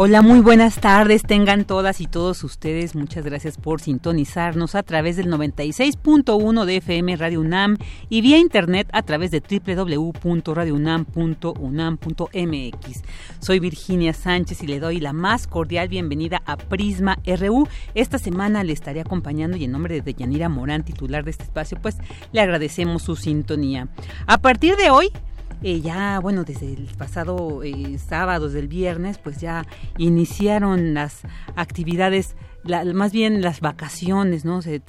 Hola, muy buenas tardes. Tengan todas y todos ustedes. Muchas gracias por sintonizarnos a través del 96.1 de FM Radio UNAM y vía internet a través de www.radiounam.unam.mx. Soy Virginia Sánchez y le doy la más cordial bienvenida a Prisma RU. Esta semana le estaré acompañando y en nombre de Deyanira Morán, titular de este espacio, pues le agradecemos su sintonía. A partir de hoy eh, ya, bueno, desde el pasado eh, sábado, desde el viernes, pues ya iniciaron las actividades, más bien las vacaciones, ¿no? Se,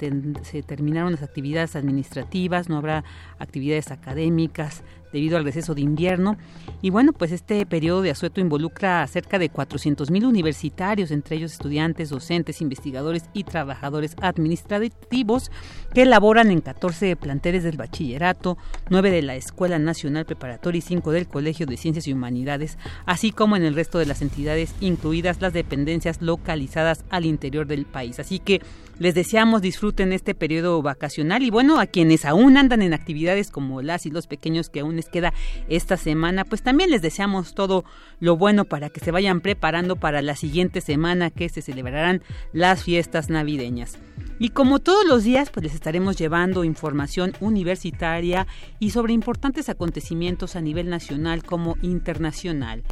se terminaron las actividades administrativas, no habrá actividades académicas, debido al receso de invierno. Y bueno, pues este periodo de asueto involucra a cerca de 400.000 universitarios, entre ellos estudiantes, docentes, investigadores y trabajadores administrativos que laboran en 14 planteles del bachillerato, 9 de la Escuela Nacional Preparatoria y 5 del Colegio de Ciencias y Humanidades, así como en el resto de las entidades, incluidas las dependencias localizadas al interior del país. Así que les deseamos disfruten este periodo vacacional y bueno, a quienes aún andan en actividades como las y los pequeños que aún les queda esta semana, pues también les deseamos todo lo bueno para que se vayan preparando para la siguiente semana que se celebrarán las fiestas navideñas. Y como todos los días, pues les estaremos llevando información universitaria y sobre importantes acontecimientos a nivel nacional como internacional.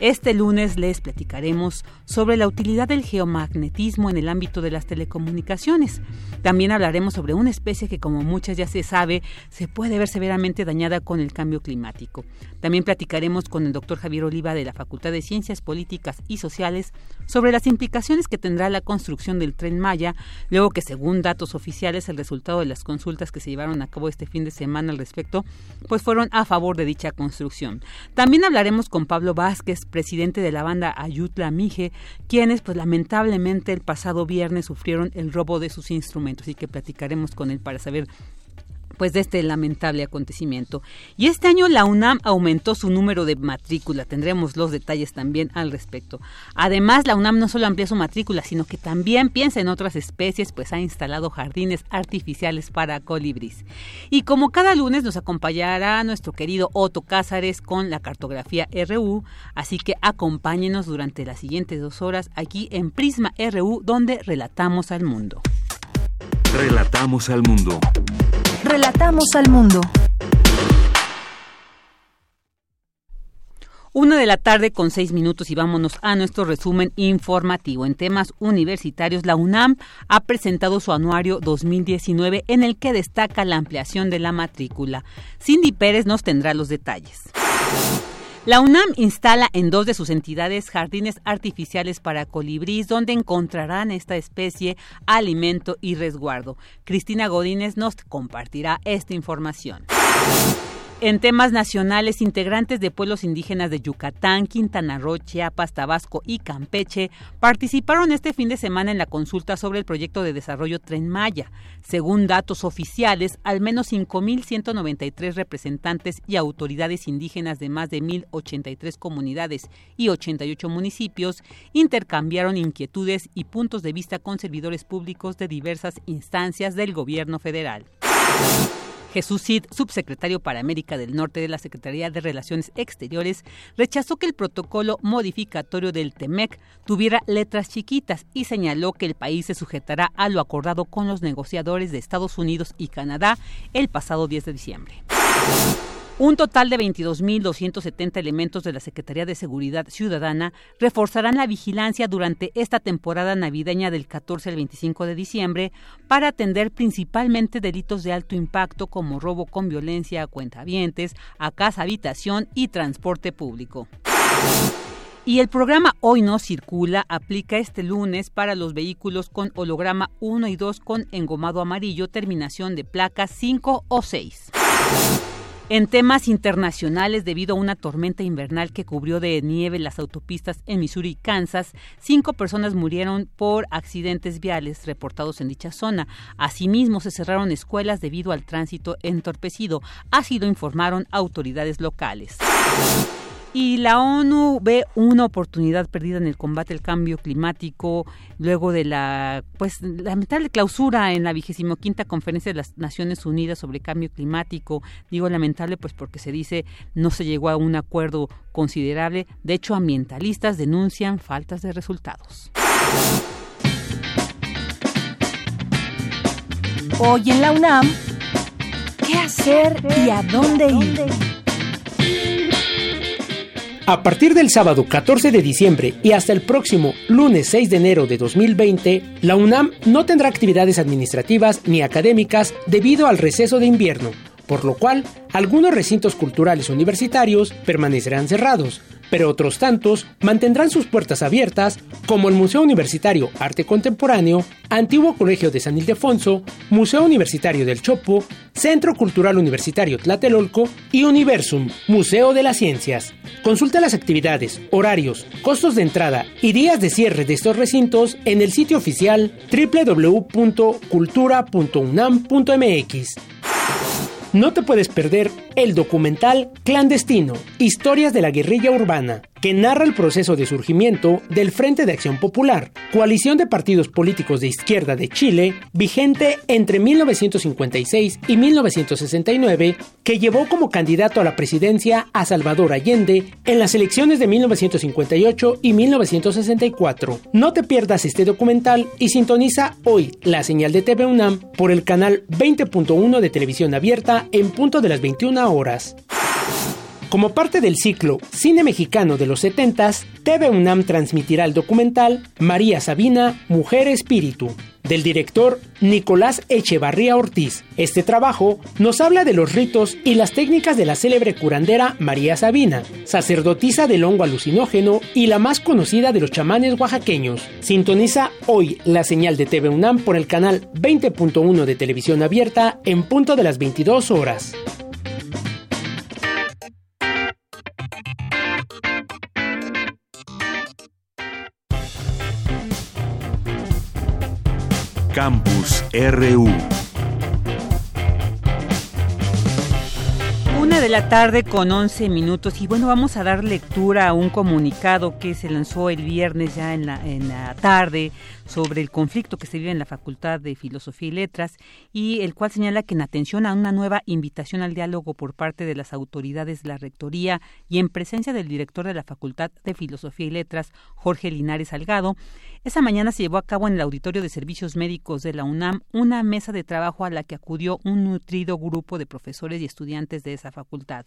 Este lunes les platicaremos sobre la utilidad del geomagnetismo en el ámbito de las telecomunicaciones. También hablaremos sobre una especie que, como muchas ya se sabe, se puede ver severamente dañada con el cambio climático. También platicaremos con el doctor Javier Oliva de la Facultad de Ciencias Políticas y Sociales sobre las implicaciones que tendrá la construcción del tren Maya, luego que según datos oficiales el resultado de las consultas que se llevaron a cabo este fin de semana al respecto, pues fueron a favor de dicha construcción. También hablaremos con Pablo Vázquez, presidente de la banda Ayutla Mije, quienes pues lamentablemente el pasado viernes sufrieron el robo de sus instrumentos y que platicaremos con él para saber pues de este lamentable acontecimiento. Y este año la UNAM aumentó su número de matrícula, tendremos los detalles también al respecto. Además, la UNAM no solo amplía su matrícula, sino que también piensa en otras especies, pues ha instalado jardines artificiales para colibríes. Y como cada lunes nos acompañará nuestro querido Otto Cázares con la cartografía RU, así que acompáñenos durante las siguientes dos horas aquí en Prisma RU, donde relatamos al mundo. Relatamos al mundo. Relatamos al mundo. Una de la tarde con seis minutos y vámonos a nuestro resumen informativo. En temas universitarios, la UNAM ha presentado su anuario 2019 en el que destaca la ampliación de la matrícula. Cindy Pérez nos tendrá los detalles. La UNAM instala en dos de sus entidades jardines artificiales para colibríes donde encontrarán esta especie alimento y resguardo. Cristina Godínez nos compartirá esta información. En temas nacionales, integrantes de pueblos indígenas de Yucatán, Quintana Roo, Chiapas, Tabasco y Campeche participaron este fin de semana en la consulta sobre el proyecto de desarrollo Tren Maya. Según datos oficiales, al menos 5.193 representantes y autoridades indígenas de más de 1.083 comunidades y 88 municipios intercambiaron inquietudes y puntos de vista con servidores públicos de diversas instancias del gobierno federal. Jesús Cid, subsecretario para América del Norte de la Secretaría de Relaciones Exteriores, rechazó que el protocolo modificatorio del TEMEC tuviera letras chiquitas y señaló que el país se sujetará a lo acordado con los negociadores de Estados Unidos y Canadá el pasado 10 de diciembre. Un total de 22.270 elementos de la Secretaría de Seguridad Ciudadana reforzarán la vigilancia durante esta temporada navideña del 14 al 25 de diciembre para atender principalmente delitos de alto impacto como robo con violencia a cuentavientes, a casa habitación y transporte público. Y el programa Hoy no circula aplica este lunes para los vehículos con holograma 1 y 2 con engomado amarillo, terminación de placas 5 o 6. En temas internacionales, debido a una tormenta invernal que cubrió de nieve las autopistas en Missouri y Kansas, cinco personas murieron por accidentes viales reportados en dicha zona. Asimismo, se cerraron escuelas debido al tránsito entorpecido. Así lo informaron autoridades locales. Y la ONU ve una oportunidad perdida en el combate al cambio climático luego de la pues lamentable clausura en la vigésimo quinta conferencia de las Naciones Unidas sobre cambio climático. Digo lamentable pues porque se dice no se llegó a un acuerdo considerable. De hecho, ambientalistas denuncian faltas de resultados. Hoy en la UNAM, ¿qué hacer y a dónde ir? A partir del sábado 14 de diciembre y hasta el próximo lunes 6 de enero de 2020, la UNAM no tendrá actividades administrativas ni académicas debido al receso de invierno, por lo cual algunos recintos culturales universitarios permanecerán cerrados, pero otros tantos mantendrán sus puertas abiertas, como el Museo Universitario Arte Contemporáneo, Antiguo Colegio de San Ildefonso, Museo Universitario del Chopo, Centro Cultural Universitario Tlatelolco y Universum, Museo de las Ciencias. Consulta las actividades, horarios, costos de entrada y días de cierre de estos recintos en el sitio oficial www.cultura.unam.mx. No te puedes perder el documental Clandestino, Historias de la Guerrilla Urbana, que narra el proceso de surgimiento del Frente de Acción Popular, coalición de partidos políticos de izquierda de Chile, vigente entre 1956 y 1969, que llevó como candidato a la presidencia a Salvador Allende en las elecciones de 1958 y 1964. No te pierdas este documental y sintoniza hoy la señal de TV UNAM por el canal 20.1 de televisión abierta en punto de las 21 horas. Como parte del ciclo Cine Mexicano de los 70s, TV UNAM transmitirá el documental María Sabina, Mujer Espíritu, del director Nicolás Echevarría Ortiz. Este trabajo nos habla de los ritos y las técnicas de la célebre curandera María Sabina, sacerdotisa del hongo alucinógeno y la más conocida de los chamanes oaxaqueños. Sintoniza hoy la señal de TV UNAM por el canal 20.1 de televisión abierta en punto de las 22 horas. Campus RU. Una de la tarde con 11 minutos y bueno, vamos a dar lectura a un comunicado que se lanzó el viernes ya en la, en la tarde sobre el conflicto que se vive en la Facultad de Filosofía y Letras y el cual señala que en atención a una nueva invitación al diálogo por parte de las autoridades de la Rectoría y en presencia del director de la Facultad de Filosofía y Letras, Jorge Linares Salgado, esa mañana se llevó a cabo en el Auditorio de Servicios Médicos de la UNAM una mesa de trabajo a la que acudió un nutrido grupo de profesores y estudiantes de esa facultad.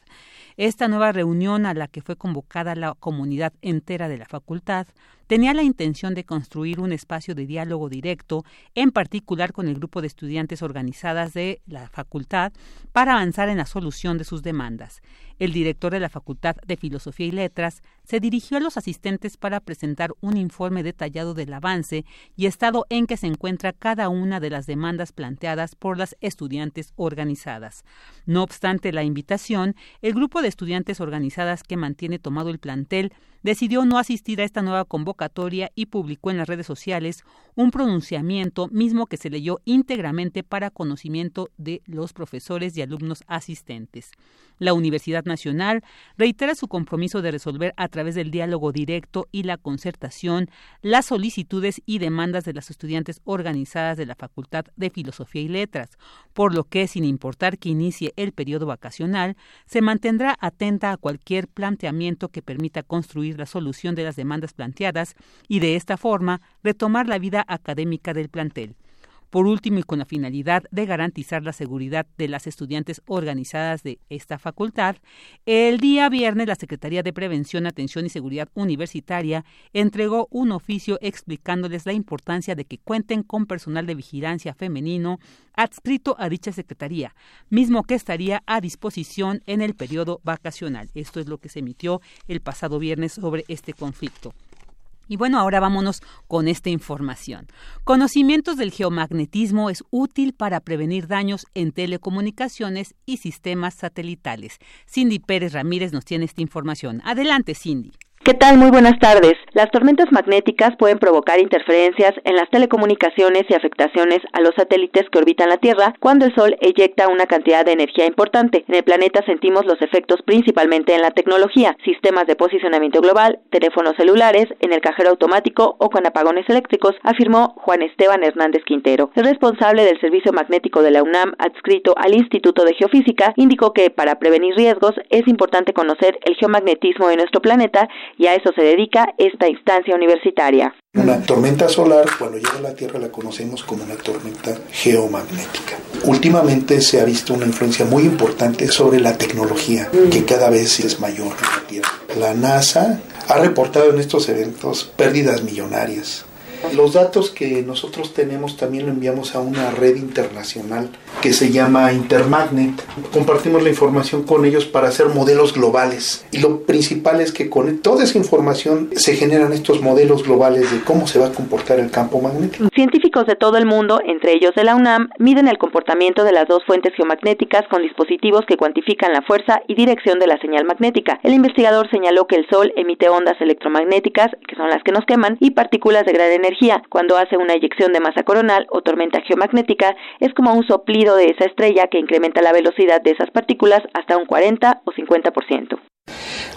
Esta nueva reunión a la que fue convocada la comunidad entera de la facultad tenía la intención de construir un espacio de diálogo directo, en particular con el grupo de estudiantes organizadas de la facultad, para avanzar en la solución de sus demandas. El director de la Facultad de Filosofía y Letras se dirigió a los asistentes para presentar un informe detallado del avance y estado en que se encuentra cada una de las demandas planteadas por las estudiantes organizadas. No obstante la invitación, el grupo de estudiantes organizadas que mantiene tomado el plantel decidió no asistir a esta nueva convocatoria y publicó en las redes sociales un pronunciamiento mismo que se leyó íntegramente para conocimiento de los profesores y alumnos asistentes. La Universidad Nacional reitera su compromiso de resolver a través del diálogo directo y la concertación las solicitudes y demandas de las estudiantes organizadas de la Facultad de Filosofía y Letras, por lo que, sin importar que inicie el periodo vacacional, se mantendrá atenta a cualquier planteamiento que permita construir la solución de las demandas planteadas y de esta forma retomar la vida académica del plantel. Por último, y con la finalidad de garantizar la seguridad de las estudiantes organizadas de esta facultad, el día viernes la Secretaría de Prevención, Atención y Seguridad Universitaria entregó un oficio explicándoles la importancia de que cuenten con personal de vigilancia femenino adscrito a dicha secretaría, mismo que estaría a disposición en el periodo vacacional. Esto es lo que se emitió el pasado viernes sobre este conflicto. Y bueno, ahora vámonos con esta información. Conocimientos del geomagnetismo es útil para prevenir daños en telecomunicaciones y sistemas satelitales. Cindy Pérez Ramírez nos tiene esta información. Adelante, Cindy. ¿Qué tal? Muy buenas tardes. Las tormentas magnéticas pueden provocar interferencias en las telecomunicaciones y afectaciones a los satélites que orbitan la Tierra cuando el Sol eyecta una cantidad de energía importante. En el planeta sentimos los efectos principalmente en la tecnología, sistemas de posicionamiento global, teléfonos celulares, en el cajero automático o con apagones eléctricos, afirmó Juan Esteban Hernández Quintero. El responsable del servicio magnético de la UNAM, adscrito al Instituto de Geofísica, indicó que para prevenir riesgos es importante conocer el geomagnetismo de nuestro planeta y a eso se dedica esta instancia universitaria. Una tormenta solar, cuando llega a la Tierra, la conocemos como una tormenta geomagnética. Últimamente se ha visto una influencia muy importante sobre la tecnología, que cada vez es mayor en la Tierra. La NASA ha reportado en estos eventos pérdidas millonarias los datos que nosotros tenemos también lo enviamos a una red internacional que se llama Intermagnet. Compartimos la información con ellos para hacer modelos globales. Y lo principal es que con toda esa información se generan estos modelos globales de cómo se va a comportar el campo magnético. Científicos de todo el mundo, entre ellos de la UNAM, miden el comportamiento de las dos fuentes geomagnéticas con dispositivos que cuantifican la fuerza y dirección de la señal magnética. El investigador señaló que el Sol emite ondas electromagnéticas, que son las que nos queman, y partículas de gran energía cuando hace una eyección de masa coronal o tormenta geomagnética, es como un soplido de esa estrella que incrementa la velocidad de esas partículas hasta un 40 o 50%.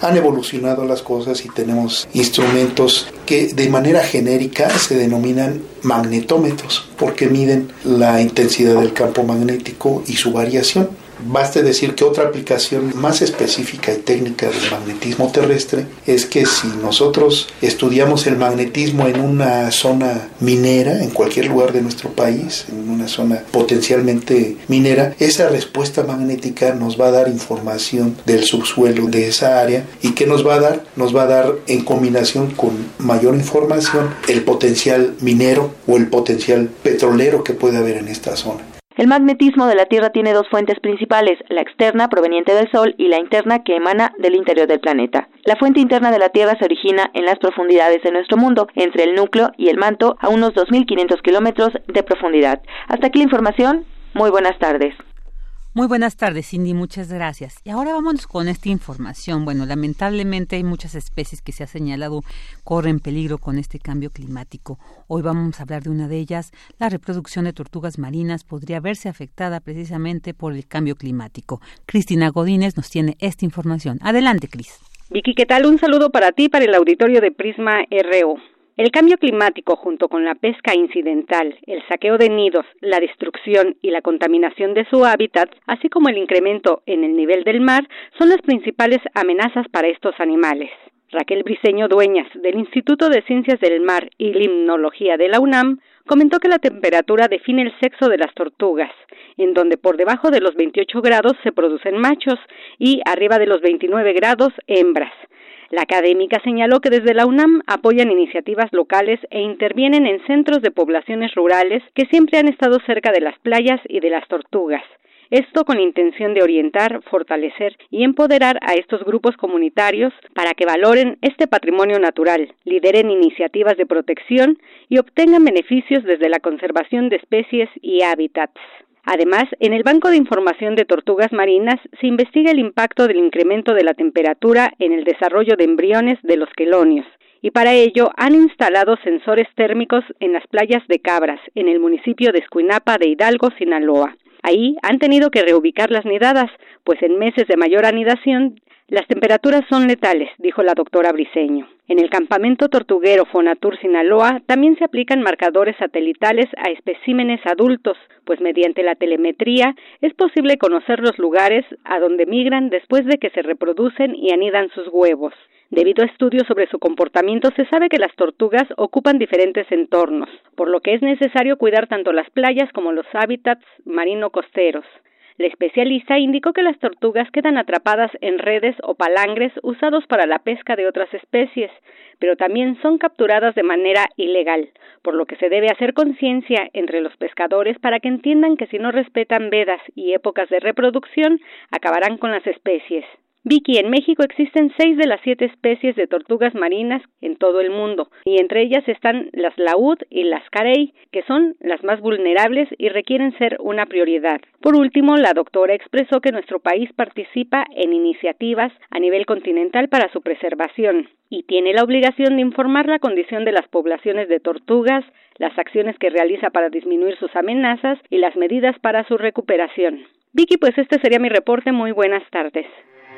Han evolucionado las cosas y tenemos instrumentos que de manera genérica se denominan magnetómetros porque miden la intensidad del campo magnético y su variación. Baste decir que otra aplicación más específica y técnica del magnetismo terrestre es que si nosotros estudiamos el magnetismo en una zona minera, en cualquier lugar de nuestro país, en una zona potencialmente minera, esa respuesta magnética nos va a dar información del subsuelo de esa área y que nos va a dar, nos va a dar en combinación con mayor información el potencial minero o el potencial petrolero que puede haber en esta zona. El magnetismo de la Tierra tiene dos fuentes principales, la externa proveniente del Sol y la interna que emana del interior del planeta. La fuente interna de la Tierra se origina en las profundidades de nuestro mundo, entre el núcleo y el manto, a unos 2.500 kilómetros de profundidad. Hasta aquí la información. Muy buenas tardes. Muy buenas tardes, Cindy, muchas gracias. Y ahora vamos con esta información. Bueno, lamentablemente hay muchas especies que se ha señalado corren peligro con este cambio climático. Hoy vamos a hablar de una de ellas. La reproducción de tortugas marinas podría verse afectada precisamente por el cambio climático. Cristina Godínez nos tiene esta información. Adelante, Cris. Vicky, ¿qué tal? Un saludo para ti, para el auditorio de Prisma RO. El cambio climático, junto con la pesca incidental, el saqueo de nidos, la destrucción y la contaminación de su hábitat, así como el incremento en el nivel del mar, son las principales amenazas para estos animales. Raquel Briceño Dueñas, del Instituto de Ciencias del Mar y Limnología de la UNAM, comentó que la temperatura define el sexo de las tortugas, en donde por debajo de los 28 grados se producen machos y arriba de los 29 grados hembras. La académica señaló que desde la UNAM apoyan iniciativas locales e intervienen en centros de poblaciones rurales que siempre han estado cerca de las playas y de las tortugas. Esto con la intención de orientar, fortalecer y empoderar a estos grupos comunitarios para que valoren este patrimonio natural, lideren iniciativas de protección y obtengan beneficios desde la conservación de especies y hábitats. Además, en el Banco de Información de Tortugas Marinas se investiga el impacto del incremento de la temperatura en el desarrollo de embriones de los quelonios, y para ello han instalado sensores térmicos en las playas de Cabras, en el municipio de Escuinapa de Hidalgo, Sinaloa. Ahí han tenido que reubicar las nidadas, pues en meses de mayor anidación las temperaturas son letales, dijo la doctora Briceño. En el campamento tortuguero Fonatur Sinaloa también se aplican marcadores satelitales a especímenes adultos, pues mediante la telemetría es posible conocer los lugares a donde migran después de que se reproducen y anidan sus huevos. Debido a estudios sobre su comportamiento, se sabe que las tortugas ocupan diferentes entornos, por lo que es necesario cuidar tanto las playas como los hábitats marino-costeros. La especialista indicó que las tortugas quedan atrapadas en redes o palangres usados para la pesca de otras especies, pero también son capturadas de manera ilegal, por lo que se debe hacer conciencia entre los pescadores para que entiendan que si no respetan vedas y épocas de reproducción, acabarán con las especies. Vicky, en México existen seis de las siete especies de tortugas marinas en todo el mundo, y entre ellas están las laúd y las carey, que son las más vulnerables y requieren ser una prioridad. Por último, la doctora expresó que nuestro país participa en iniciativas a nivel continental para su preservación y tiene la obligación de informar la condición de las poblaciones de tortugas, las acciones que realiza para disminuir sus amenazas y las medidas para su recuperación. Vicky, pues este sería mi reporte. Muy buenas tardes.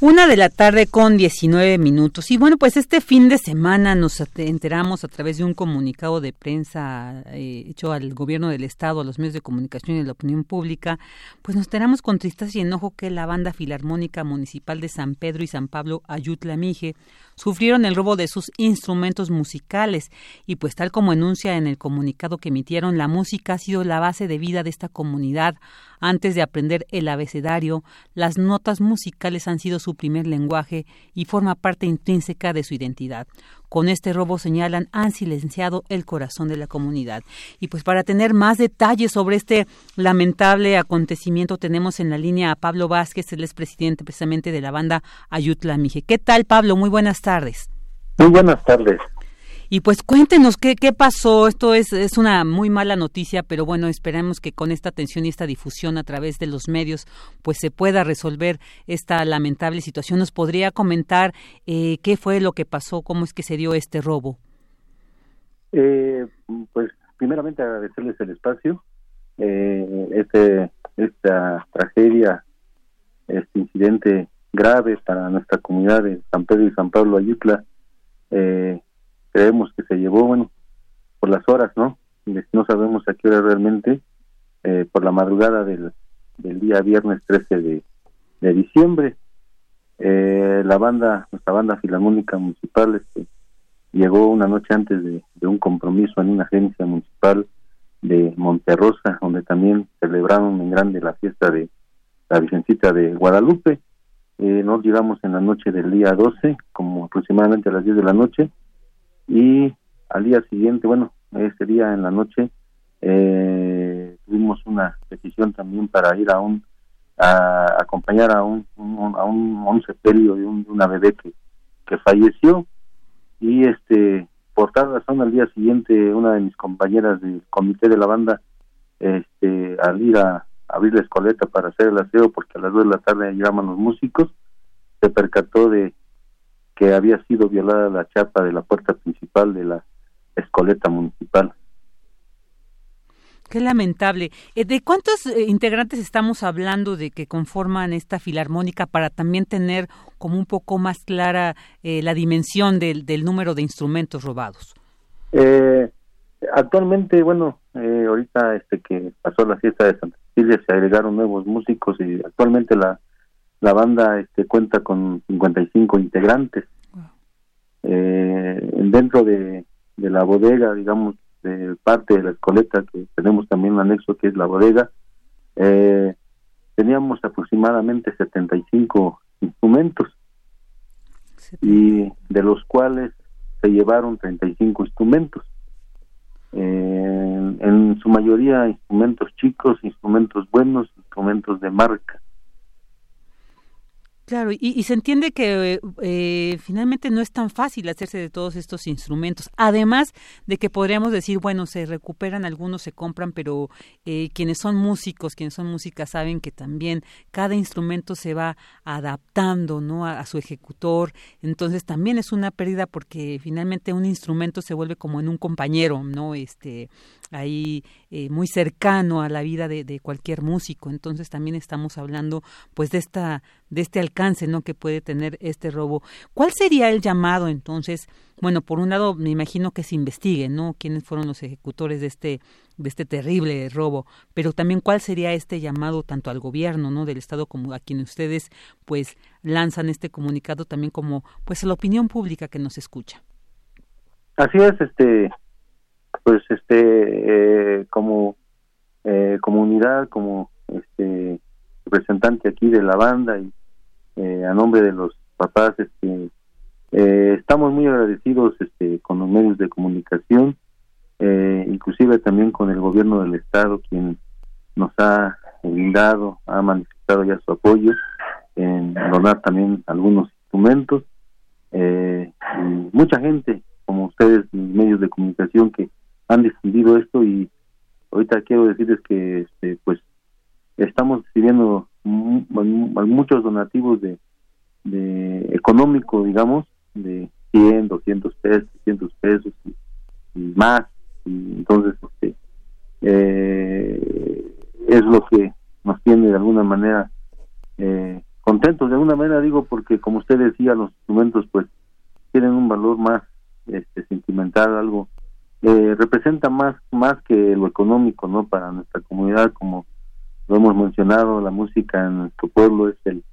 Una de la tarde con 19 minutos. Y bueno, pues este fin de semana nos enteramos a través de un comunicado de prensa eh, hecho al gobierno del Estado, a los medios de comunicación y a la opinión pública, pues nos enteramos con tristeza y enojo que la banda filarmónica municipal de San Pedro y San Pablo Ayutla Mije sufrieron el robo de sus instrumentos musicales y pues tal como enuncia en el comunicado que emitieron, la música ha sido la base de vida de esta comunidad. Antes de aprender el abecedario, las notas musicales han sido su primer lenguaje y forma parte intrínseca de su identidad. Con este robo señalan han silenciado el corazón de la comunidad. Y pues para tener más detalles sobre este lamentable acontecimiento tenemos en la línea a Pablo Vázquez, el presidente precisamente de la banda Ayutla Mije. ¿Qué tal Pablo? Muy buenas tardes. Muy buenas tardes. Y pues cuéntenos qué, pasó. Esto es, es una muy mala noticia, pero bueno, esperamos que con esta atención y esta difusión a través de los medios, pues se pueda resolver esta lamentable situación. ¿Nos podría comentar eh, qué fue lo que pasó, cómo es que se dio este robo? Eh, pues primeramente agradecerles el espacio. Eh, este, esta tragedia, este incidente grave para nuestra comunidad de San Pedro y San Pablo Ayutla, eh, creemos que se llevó, bueno, por las horas, ¿no? No sabemos a qué hora realmente, eh, por la madrugada del, día viernes 13 de, diciembre. Eh, la banda, nuestra banda filarmónica municipal, este, llegó una noche antes de, un compromiso en una agencia municipal de Monterrosa, donde también celebraron en grande la fiesta de la Vicencita de Guadalupe. Eh, nos llegamos en la noche del día 12, como aproximadamente a las 10 de la noche, y al día siguiente, bueno, ese día en la noche, eh, tuvimos una decisión también para ir a un a acompañar a un, a un, sepelio de, una bebé que, que falleció. Y este por tal razón al día siguiente una de mis compañeras del comité de la banda este al ir a abrir la escoleta para hacer el aseo porque a las dos de la tarde llegaban los músicos se percató de que había sido violada la chapa de la puerta principal de la escoleta municipal. Qué lamentable. Eh, ¿De cuántos eh, integrantes estamos hablando de que conforman esta filarmónica para también tener como un poco más clara eh, la dimensión del, del, número de instrumentos robados? actualmente, bueno, ahorita este que pasó la fiesta de Santa Cecilia se agregaron nuevos músicos y actualmente la la banda este, cuenta con 55 integrantes. Eh, dentro de, la bodega, digamos, de parte de la escoleta, que tenemos también un anexo que es la bodega, eh, teníamos aproximadamente 75 instrumentos y de los cuales se llevaron 35 instrumentos. Eh, en su mayoría instrumentos chicos, instrumentos buenos, instrumentos de marca. Claro, y, se entiende que eh, finalmente no es tan fácil hacerse de todos estos instrumentos. Además de que podríamos decir, bueno, se recuperan, algunos se compran, pero eh, quienes son músicos, quienes son músicas, saben que también cada instrumento se va adaptando, ¿no? A, su ejecutor. Entonces también es una pérdida porque finalmente un instrumento se vuelve como en un compañero, ¿no? Este, ahí eh, muy cercano a la vida de, de, cualquier músico. Entonces también estamos hablando pues de esta de este alcance, ¿no? Que puede tener este robo. ¿Cuál sería el llamado entonces? Bueno, por un lado me imagino que se investigue, ¿no? Quiénes fueron los ejecutores de este de este terrible robo, pero también cuál sería este llamado tanto al gobierno, ¿no? Del estado como a quien ustedes pues lanzan este comunicado también como pues a la opinión pública que nos escucha. Así es, este pues este eh, como eh, comunidad como este representante aquí de la banda y eh, a nombre de los papás este eh, estamos muy agradecidos este con los medios de comunicación eh, inclusive también con el gobierno del estado quien nos ha brindado ha manifestado ya su apoyo en donar también algunos instrumentos y mucha gente como ustedes medios de comunicación que han difundido esto y ahorita quiero decirles que este, pues estamos recibiendo muchos donativos de, de económico digamos de 100 200 pesos 300 pesos y, más. Y entonces este eh, es lo que nos tiene de alguna manera eh, contentos. De alguna manera digo porque como usted decía los instrumentos pues tienen un valor más este sentimental algo eh, representa más más que lo económico no para nuestra comunidad como lo hemos mencionado la música en nuestro pueblo es el,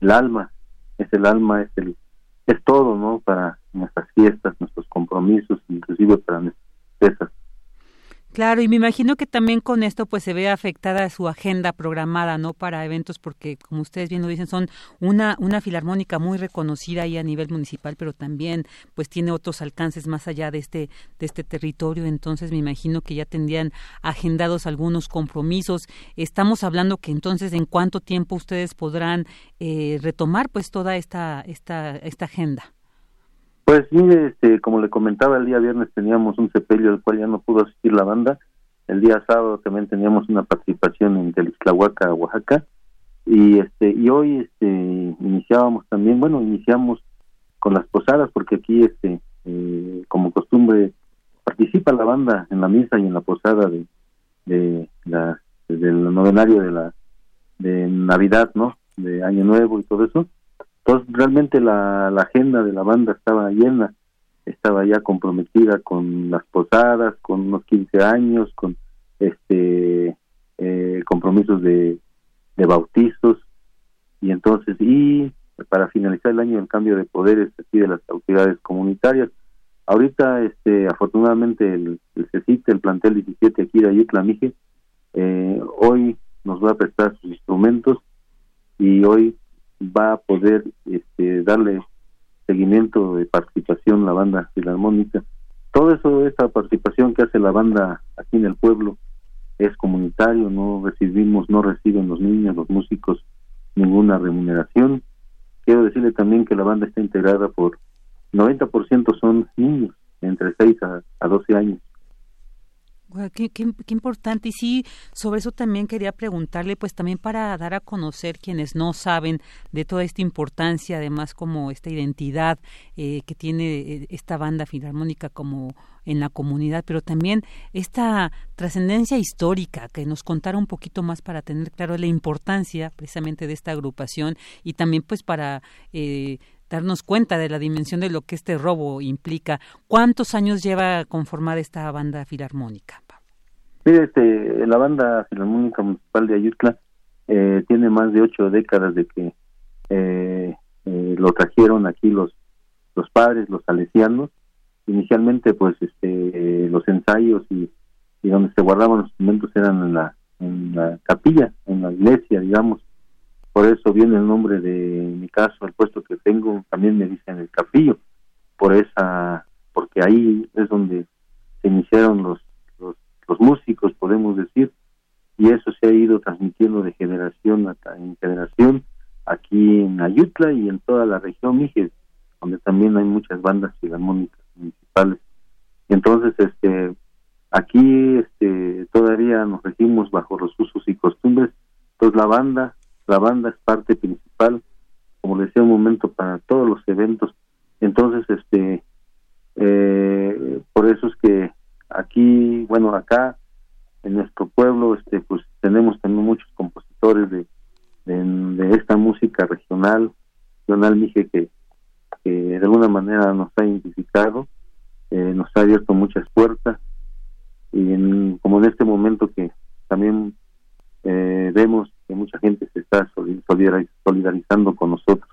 el alma es el alma es el es todo no para nuestras fiestas nuestros compromisos inclusive para nuestras fiestas Claro, y me imagino que también con esto pues se ve afectada su agenda programada, ¿no? Para eventos, porque como ustedes bien lo dicen, son una, una filarmónica muy reconocida ahí a nivel municipal, pero también pues tiene otros alcances más allá de este, de este territorio. Entonces me imagino que ya tendrían agendados algunos compromisos. Estamos hablando que entonces en cuánto tiempo ustedes podrán eh, retomar pues toda esta, esta, esta agenda. Pues mire, este, como le comentaba, el día viernes teníamos un sepelio al cual ya no pudo asistir la banda. El día sábado también teníamos una participación en Telixtlahuaca, Oaxaca. Y este y hoy este iniciábamos también, bueno, iniciamos con las posadas porque aquí este eh, como costumbre participa la banda en la misa y en la posada de de la del novenario de la de Navidad, ¿no? De Año Nuevo y todo eso entonces, realmente la, la agenda de la banda estaba llena, estaba ya comprometida con las posadas, con unos 15 años, con este eh, compromisos de, de bautizos, y entonces, y para finalizar el año el cambio de poderes aquí de las autoridades comunitarias. Ahorita, este, afortunadamente, el, el CECIT, el plantel 17 aquí de Ayutla Mije, eh, hoy nos va a prestar sus instrumentos y hoy va a poder este, darle seguimiento de participación la banda filarmónica. Todo eso, esa participación que hace la banda aquí en el pueblo es comunitario, no recibimos, no reciben los niños, los músicos ninguna remuneración. Quiero decirle también que la banda está integrada por 90% son niños, entre 6 a, a 12 años. Qué, qué, importante. Y sí, sobre eso también quería preguntarle, pues también para dar a conocer quienes no saben de toda esta importancia, además como esta identidad eh, que tiene eh, esta banda filarmónica como en la comunidad, pero también esta trascendencia histórica, que nos contara un poquito más para tener claro la importancia precisamente de esta agrupación y también pues para... Eh, darnos cuenta de la dimensión de lo que este robo implica. ¿Cuántos años lleva conformada esta banda filarmónica? Mire, este, la banda filarmónica municipal de Ayutla eh, tiene más de ocho décadas de que eh, eh, lo trajeron aquí los los padres, los salesianos. Inicialmente, pues, este, los ensayos y, y donde se guardaban los instrumentos eran en la en la capilla, en la iglesia, digamos por eso viene el nombre de mi caso, el puesto que tengo, también me dicen el capillo, por esa, porque ahí es donde se iniciaron los, los, músicos, podemos decir, y eso se ha ido transmitiendo de generación a en generación aquí en Ayutla y en toda la región Mijes, donde también hay muchas bandas filarmónicas municipales. Entonces, este, aquí, este, todavía nos regimos bajo los usos y costumbres, pues la banda la banda es parte principal, como les decía un momento, para todos los eventos. Entonces, este, eh, por eso es que aquí, bueno, acá en nuestro pueblo, este, pues tenemos también muchos compositores de, de, de esta música regional, regional dije que, que, de alguna manera nos ha identificado, eh, nos ha abierto muchas puertas y en, como en este momento que también eh, vemos que mucha gente se está solidarizando con nosotros.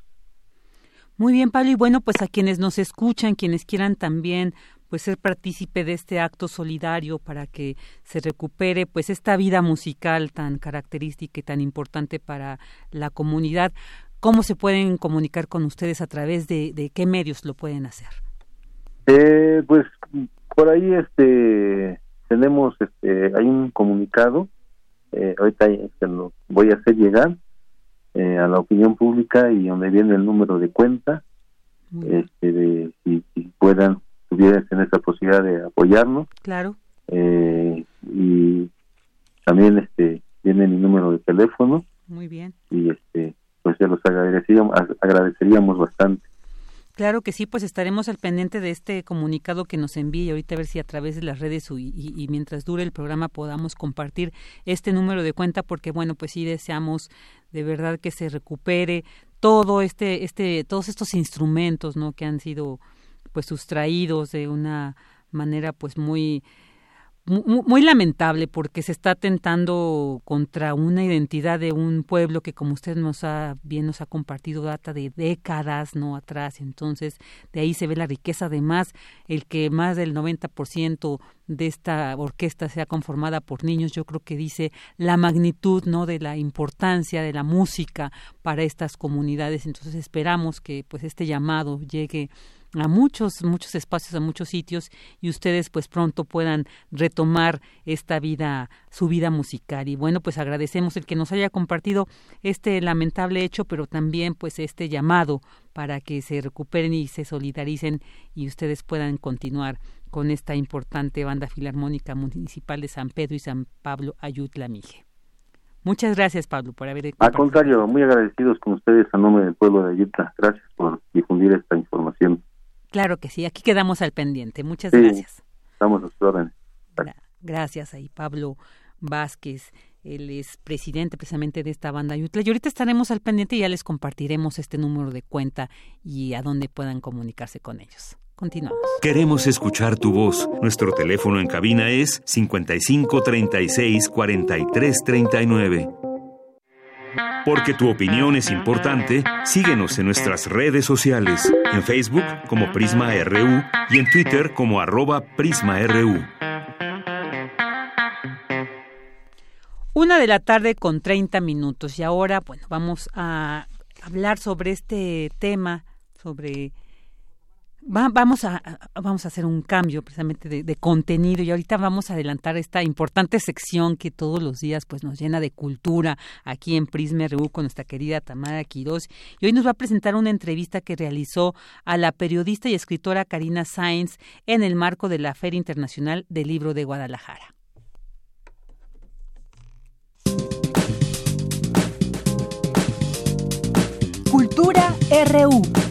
Muy bien, Pablo, y bueno, pues a quienes nos escuchan, quienes quieran también pues ser partícipe de este acto solidario para que se recupere pues esta vida musical tan característica y tan importante para la comunidad. ¿Cómo se pueden comunicar con ustedes a través de, qué medios lo pueden hacer? Eh, pues por ahí este tenemos este hay un comunicado eh, ahorita se lo voy a hacer llegar eh, a la opinión pública y donde viene el número de cuenta este de si puedan en esa posibilidad de apoyarnos. Claro. Eh, y también este viene mi número de teléfono. Muy bien. Y este pues se los agradeceríamos, agradeceríamos bastante. Claro que sí, pues estaremos al pendiente de este comunicado que nos envíe ahorita a ver si a través de las redes y, mientras dure el programa podamos compartir este número de cuenta porque bueno, pues sí deseamos de verdad que se recupere todo este este todos estos instrumentos, ¿no? que han sido pues sustraídos de una manera pues muy muy, lamentable porque se está atentando contra una identidad de un pueblo que como usted nos ha bien nos ha compartido data de décadas no atrás. Entonces de ahí se ve la riqueza. Además el que más del 90% de esta orquesta sea conformada por niños yo creo que dice la magnitud no de la importancia de la música para estas comunidades. Entonces esperamos que pues este llamado llegue a muchos muchos espacios a muchos sitios y ustedes pues pronto puedan retomar esta vida su vida musical y bueno pues agradecemos el que nos haya compartido este lamentable hecho pero también pues este llamado para que se recuperen y se solidaricen y ustedes puedan continuar con esta importante banda filarmónica municipal de San Pedro y San Pablo Ayutla Mije. Muchas gracias, Pablo, por haber. Al contrario, muy agradecidos con ustedes a nombre del pueblo de Ayutla. Gracias por difundir esta información. Claro que sí, aquí quedamos al pendiente. Muchas gracias. Estamos a su orden. Gracias ahí, Pablo Vázquez. Él es presidente precisamente de esta banda Yutla. Y ahorita estaremos al pendiente y ya les compartiremos este número de cuenta y a dónde puedan comunicarse con ellos. Continuamos. Queremos escuchar tu voz. Nuestro teléfono en cabina es 55 36 43 39. Porque tu opinión es importante, síguenos en nuestras redes sociales, en Facebook como Prisma RU y en Twitter como arroba PrismaRU. Una de la tarde con 30 minutos y ahora, bueno, vamos a hablar sobre este tema, sobre vamos a vamos a hacer un cambio precisamente de, contenido y ahorita vamos a adelantar esta importante sección que todos los días pues nos llena de cultura aquí en Prisma RU con nuestra querida Tamara Quiroz y hoy nos va a presentar una entrevista que realizó a la periodista y escritora Karina Sainz en el marco de la Feria Internacional del Libro de Guadalajara. Cultura RU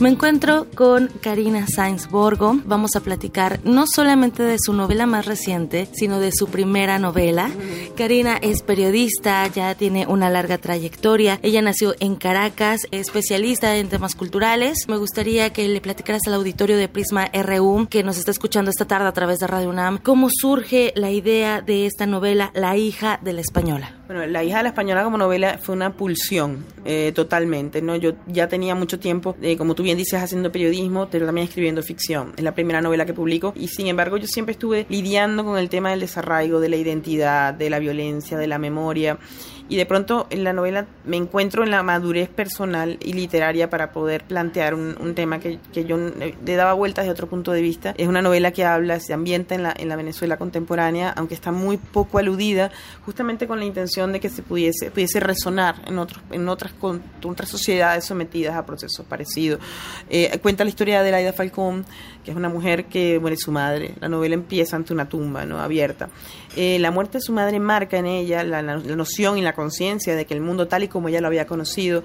Me encuentro con Karina Sainz Borgo. Vamos a platicar no solamente de su novela más reciente, sino de su primera novela. Karina es periodista, ya tiene una larga trayectoria. Ella nació en Caracas, especialista en temas culturales. Me gustaría que le platicaras al auditorio de Prisma RU, que nos está escuchando esta tarde a través de Radio UNAM, cómo surge la idea de esta novela, La hija de la española. Bueno, La hija de la española como novela fue una pulsión eh, totalmente, ¿no? Yo ya tenía mucho tiempo, eh, como tú bien dices, haciendo periodismo, pero también escribiendo ficción. Es la primera novela que publico y sin embargo yo siempre estuve lidiando con el tema del desarraigo, de la identidad, de la violencia, de la memoria y de pronto en la novela me encuentro en la madurez personal y literaria para poder plantear un, tema que, que, yo le daba vueltas de otro punto de vista. Es una novela que habla, se ambienta en la, en la Venezuela contemporánea, aunque está muy poco aludida, justamente con la intención de que se pudiese, pudiese resonar en, otros, en otras, con, otras sociedades sometidas a procesos parecidos. Eh, cuenta la historia de Laida Falcón, que es una mujer que muere su madre. La novela empieza ante una tumba ¿no? abierta. Eh, la muerte de su madre marca en ella la, noción y la conciencia de que el mundo tal y como ella lo había conocido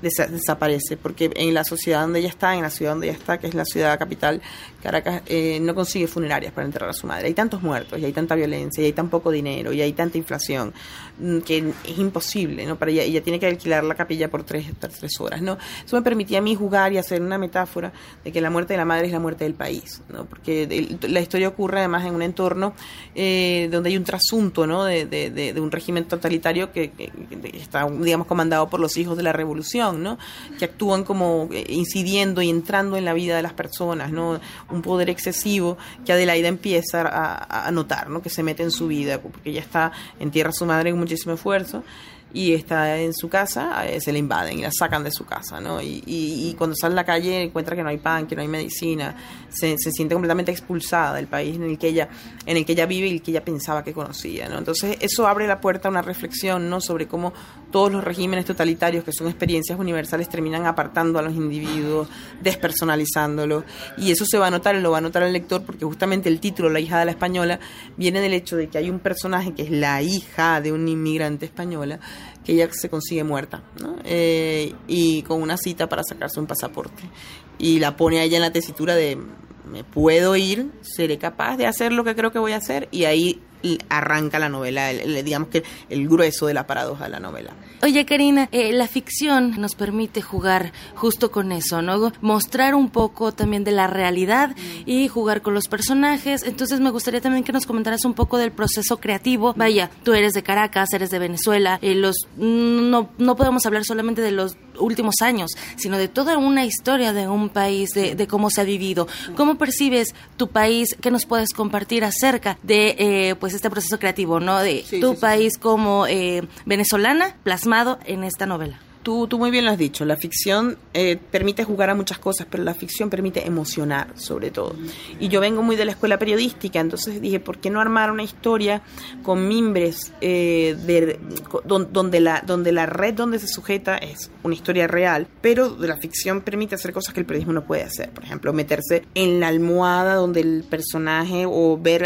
desaparece, porque en la sociedad donde ella está, en la ciudad donde ella está, que es la ciudad capital, Caracas, eh, no consigue funerarias para enterrar a su madre. Hay tantos muertos, y hay tanta violencia, y hay tan poco dinero, y hay tanta inflación, mm, que es imposible, ¿no? Para ella, ella tiene que alquilar la capilla por tres, tres horas, ¿no? Eso me permitía a mí jugar y hacer una metáfora de que la muerte de la madre es la muerte del país, ¿no? Porque la historia ocurre además en un entorno eh, donde hay un trasunto, ¿no? De, un régimen totalitario que, que está, digamos, comandado por los hijos de la revolución, ¿no? Que actúan como eh, incidiendo y entrando en la vida de las personas, ¿no? Un poder excesivo que Adelaida empieza a, notar, ¿no? Que se mete en su vida, porque ella está en tierra su madre con muchísimo esfuerzo y está en su casa, eh, se le invaden y la sacan de su casa, ¿no? Y, y, cuando sale a la calle encuentra que no hay pan, que no hay medicina, se, se, siente completamente expulsada del país en el que ella en el que ella vive y el que ella pensaba que conocía, ¿no? Entonces eso abre la puerta a una reflexión, ¿no? Sobre cómo todos los regímenes totalitarios que son experiencias universales terminan apartando a los individuos, despersonalizándolo y eso se va a notar, lo va a notar el lector porque justamente el título La hija de la española viene del hecho de que hay un personaje que es la hija de una inmigrante española que ella se consigue muerta, ¿no? Eh, y con una cita para sacarse un pasaporte. Y la pone a ella en la tesitura de, me puedo ir, seré capaz de hacer lo que creo que voy a hacer, y ahí arranca la novela, digamos que el grueso de la paradoja de la novela. Oye, Karina, eh, la ficción nos permite jugar justo con eso, ¿no? Mostrar un poco también de la realidad y jugar con los personajes. Entonces me gustaría también que nos comentaras un poco del proceso creativo. Vaya, tú eres de Caracas, eres de Venezuela, eh, los no, no podemos hablar solamente de los últimos años, sino de toda una historia de un país, de, cómo se ha vivido. ¿Cómo percibes tu país? ¿Qué nos puedes compartir acerca de eh, pues este proceso creativo, no de tu país como eh, venezolana plasmado en esta novela? Tú, tú muy bien lo has dicho, la ficción eh, permite jugar a muchas cosas, pero la ficción permite emocionar sobre todo. Y yo vengo muy de la escuela periodística, entonces dije, ¿por qué no armar una historia con mimbres eh, de, donde, la, donde la red donde se sujeta es una historia real, pero la ficción permite hacer cosas que el periodismo no puede hacer? Por ejemplo, meterse en la almohada donde el personaje o ver,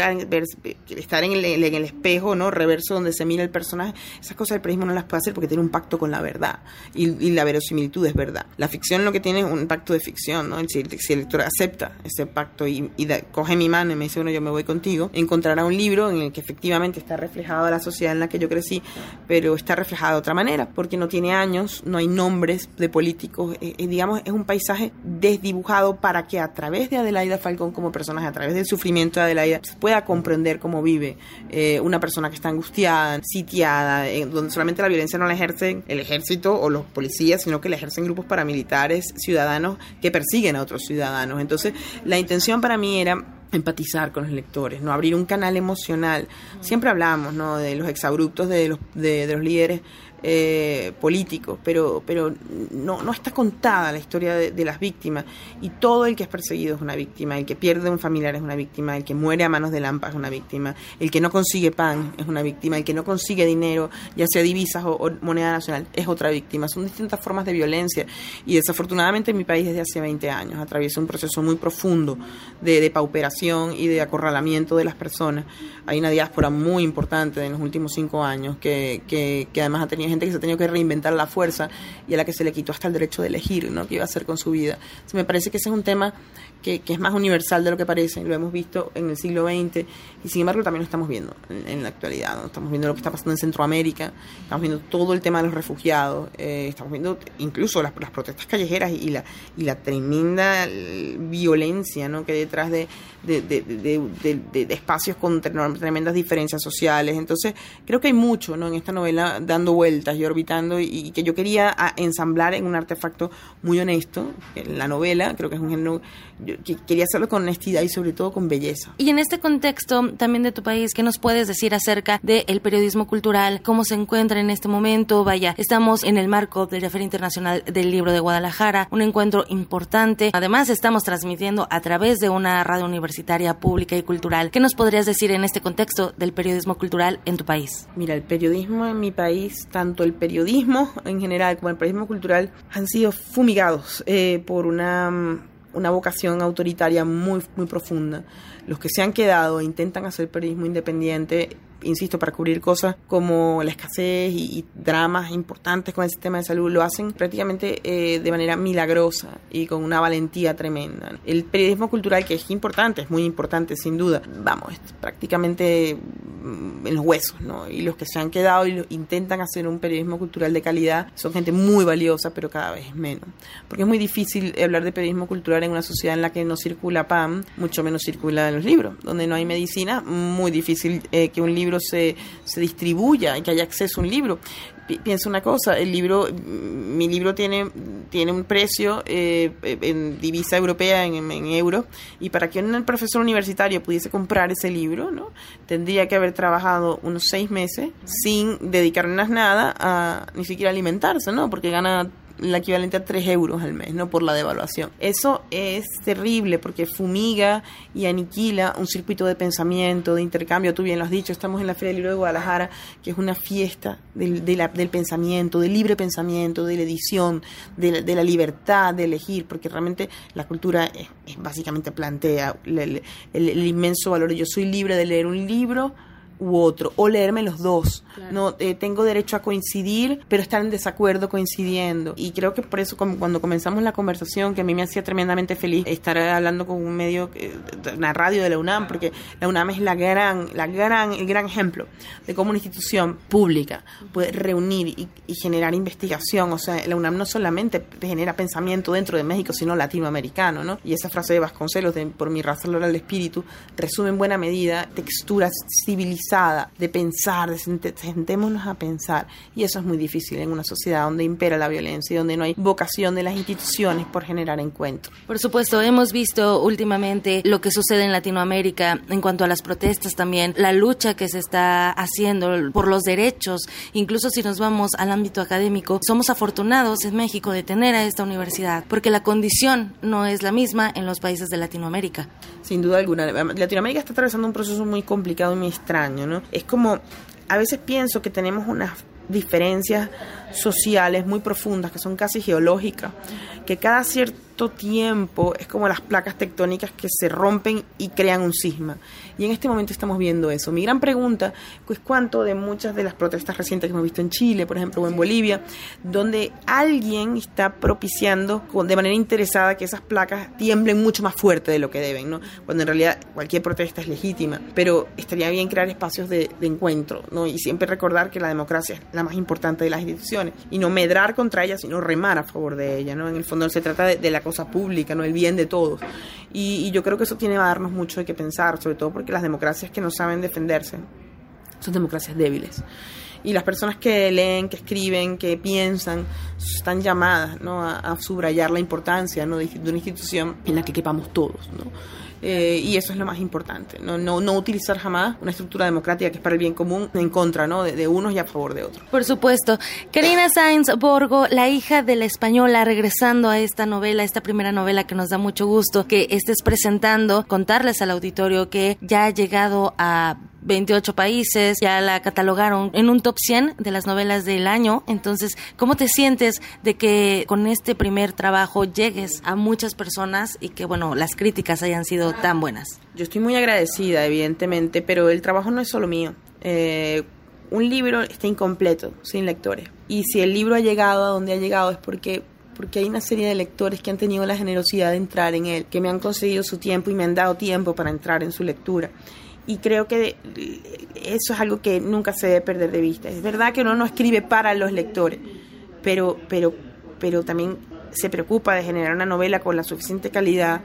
estar en el, en el espejo, ¿no? Reverso donde se mira el personaje, esas cosas el periodismo no las puede hacer porque tiene un pacto con la verdad y, la verosimilitud es verdad. La ficción lo que tiene es un pacto de ficción, ¿no? Si, si el lector acepta ese pacto y, coge mi mano y me dice, bueno, yo me voy contigo, encontrará un libro en el que efectivamente está reflejada la sociedad en la que yo crecí, pero está reflejada de otra manera, porque no tiene años, no hay nombres de políticos, eh, eh, digamos, es un paisaje desdibujado para que a través de Adelaida Falcón como personaje, a través del sufrimiento de Adelaida, se pueda comprender cómo vive eh, una persona que está angustiada, sitiada, donde solamente la violencia no la ejerce el ejército o los policías, sino que la ejercen grupos paramilitares ciudadanos que persiguen a otros ciudadanos. Entonces, la intención para mí era empatizar con los lectores, no abrir un canal emocional. Siempre hablamos ¿no? de los exabruptos de los, de los líderes eh, políticos, pero, pero no, no está contada la historia de, las víctimas. Y todo el que es perseguido es una víctima, el que pierde un familiar es una víctima, el que muere a manos de Lampa es una víctima, el que no consigue pan es una víctima, el que no consigue dinero, ya sea divisas o, moneda nacional, es otra víctima. Son distintas formas de violencia. Y desafortunadamente en mi país desde hace 20 años atraviesa un proceso muy profundo de, de pauperación y de acorralamiento de las personas. Hay una diáspora muy importante en los últimos cinco años que, que además ha tenido gente que se ha tenido que reinventar la fuerza y a la que se le quitó hasta el derecho de elegir, ¿no? ¿Qué iba a hacer con su vida? me parece que ese es un tema que, es más universal de lo que parece, lo hemos visto en el siglo XX y sin embargo también lo estamos viendo en, la actualidad, ¿no? estamos viendo lo que está pasando en Centroamérica, estamos viendo todo el tema de los refugiados, eh, estamos viendo incluso las, protestas callejeras y la, y la tremenda violencia ¿no? que hay detrás de, de, espacios con tremendas diferencias sociales, entonces creo que hay mucho ¿no? en esta novela dando vueltas y orbitando y, que yo quería ensamblar en un artefacto muy honesto, la novela creo que es un género quería hacerlo con honestidad y sobre todo con belleza. Y en este contexto también de tu país, ¿qué nos puedes decir acerca del periodismo cultural? ¿Cómo se encuentra en este momento? Vaya, estamos en el marco del Feria Internacional del Libro de Guadalajara, un encuentro importante. Además, estamos transmitiendo a través de una radio universitaria pública y cultural. ¿Qué nos podrías decir en este contexto del periodismo cultural en tu país? Mira, el periodismo en mi país, tanto el periodismo en general como el periodismo cultural, han sido fumigados eh, por una una vocación autoritaria muy, muy profunda. Los que se han quedado e intentan hacer periodismo independiente insisto, para cubrir cosas como la escasez y, dramas importantes con el sistema de salud, lo hacen prácticamente eh, de manera milagrosa y con una valentía tremenda. El periodismo cultural, que es importante, es muy importante sin duda, vamos, es prácticamente mm, en los huesos, ¿no? Y los que se han quedado y intentan hacer un periodismo cultural de calidad son gente muy valiosa, pero cada vez menos. Porque es muy difícil hablar de periodismo cultural en una sociedad en la que no circula pan, mucho menos circula en los libros, donde no hay medicina, muy difícil eh, que un libro se, se distribuya y que haya acceso a un libro pienso una cosa, el libro, mi libro tiene, tiene un precio eh, en divisa europea, en, en euros, y para que un profesor universitario pudiese comprar ese libro, ¿no? tendría que haber trabajado unos seis meses sin dedicarnos nada a ni siquiera alimentarse, ¿no? porque gana el equivalente a 3 euros al mes, ¿no? Por la devaluación. Eso es terrible porque fumiga y aniquila un circuito de pensamiento, de intercambio. Tú bien lo has dicho, estamos en la Feria del Libro de Guadalajara, que es una fiesta del, del pensamiento, del libre pensamiento, de la edición, de la, libertad de elegir, porque realmente la cultura es, básicamente plantea el inmenso valor. Yo soy libre de leer un libro u otro, o leerme los dos. No eh, tengo derecho a coincidir, pero estar en desacuerdo coincidiendo. Y creo que por eso cuando comenzamos la conversación, que a mí me hacía tremendamente feliz estar hablando con un medio, eh, una radio de la UNAM, porque la UNAM es la gran, la gran, el gran ejemplo de cómo una institución pública puede reunir y, generar investigación. O sea, la UNAM no solamente genera pensamiento dentro de México, sino latinoamericano, ¿no? Y esa frase de Vasconcelos, de por mi raza del espíritu, resume en buena medida texturas civilizadas de pensar, de sentémonos a pensar. Y eso es muy difícil en una sociedad donde impera la violencia y donde no hay vocación de las instituciones por generar encuentros. Por supuesto, hemos visto últimamente lo que sucede en Latinoamérica en cuanto a las protestas también, la lucha que se está haciendo por los derechos, incluso si nos vamos al ámbito académico, somos afortunados en México de tener a esta universidad, porque la condición no es la misma en los países de Latinoamérica. Sin duda alguna, Latinoamérica está atravesando un proceso muy complicado y muy extraño es como, a veces pienso que tenemos unas diferencias sociales muy profundas, que son casi geológicas, que cada cierto tiempo es como las placas tectónicas que se rompen y crean un sisma. Y en este momento estamos viendo eso. Mi gran pregunta es cuánto de muchas de las protestas recientes que hemos visto en Chile, por ejemplo, o en Bolivia, donde alguien está propiciando de manera interesada que esas placas tiemblen mucho más fuerte de lo que deben, ¿no? Cuando en realidad cualquier protesta es legítima, pero estaría bien crear espacios de, de encuentro, ¿no? Y siempre recordar que la democracia es la más importante de las instituciones y no medrar contra ella, sino remar a favor de ella, ¿no? En el fondo se trata de, la cosa pública, ¿no? El bien de todos. Y, y yo creo que eso tiene que darnos mucho de qué pensar, sobre todo porque las democracias que no saben defenderse son democracias débiles. Y las personas que leen, que escriben, que piensan, están llamadas ¿no? a, subrayar la importancia ¿no? de, de, una institución en la que quepamos todos. ¿no? Eh, y eso es lo más importante, ¿no? No, no utilizar jamás una estructura democrática que es para el bien común en contra ¿no? de, unos y a favor de otros. Por supuesto. Karina Sainz Borgo, la hija de la española, regresando a esta novela, esta primera novela que nos da mucho gusto que estés presentando, contarles al auditorio que ya ha llegado a 28 países, ya la catalogaron en un top 100 de las novelas del año. Entonces, ¿cómo te sientes de que con este primer trabajo llegues a muchas personas y que, bueno, las críticas hayan sido tan buenas? Yo estoy muy agradecida, evidentemente, pero el trabajo no es solo mío. Eh, un libro está incompleto sin lectores. Y si el libro ha llegado a donde ha llegado es porque porque hay una serie de lectores que han tenido la generosidad de entrar en él, que me han concedido su tiempo y me han dado tiempo para entrar en su lectura y creo que eso es algo que nunca se debe perder de vista. Es verdad que uno no escribe para los lectores, pero, pero, pero también se preocupa de generar una novela con la suficiente calidad,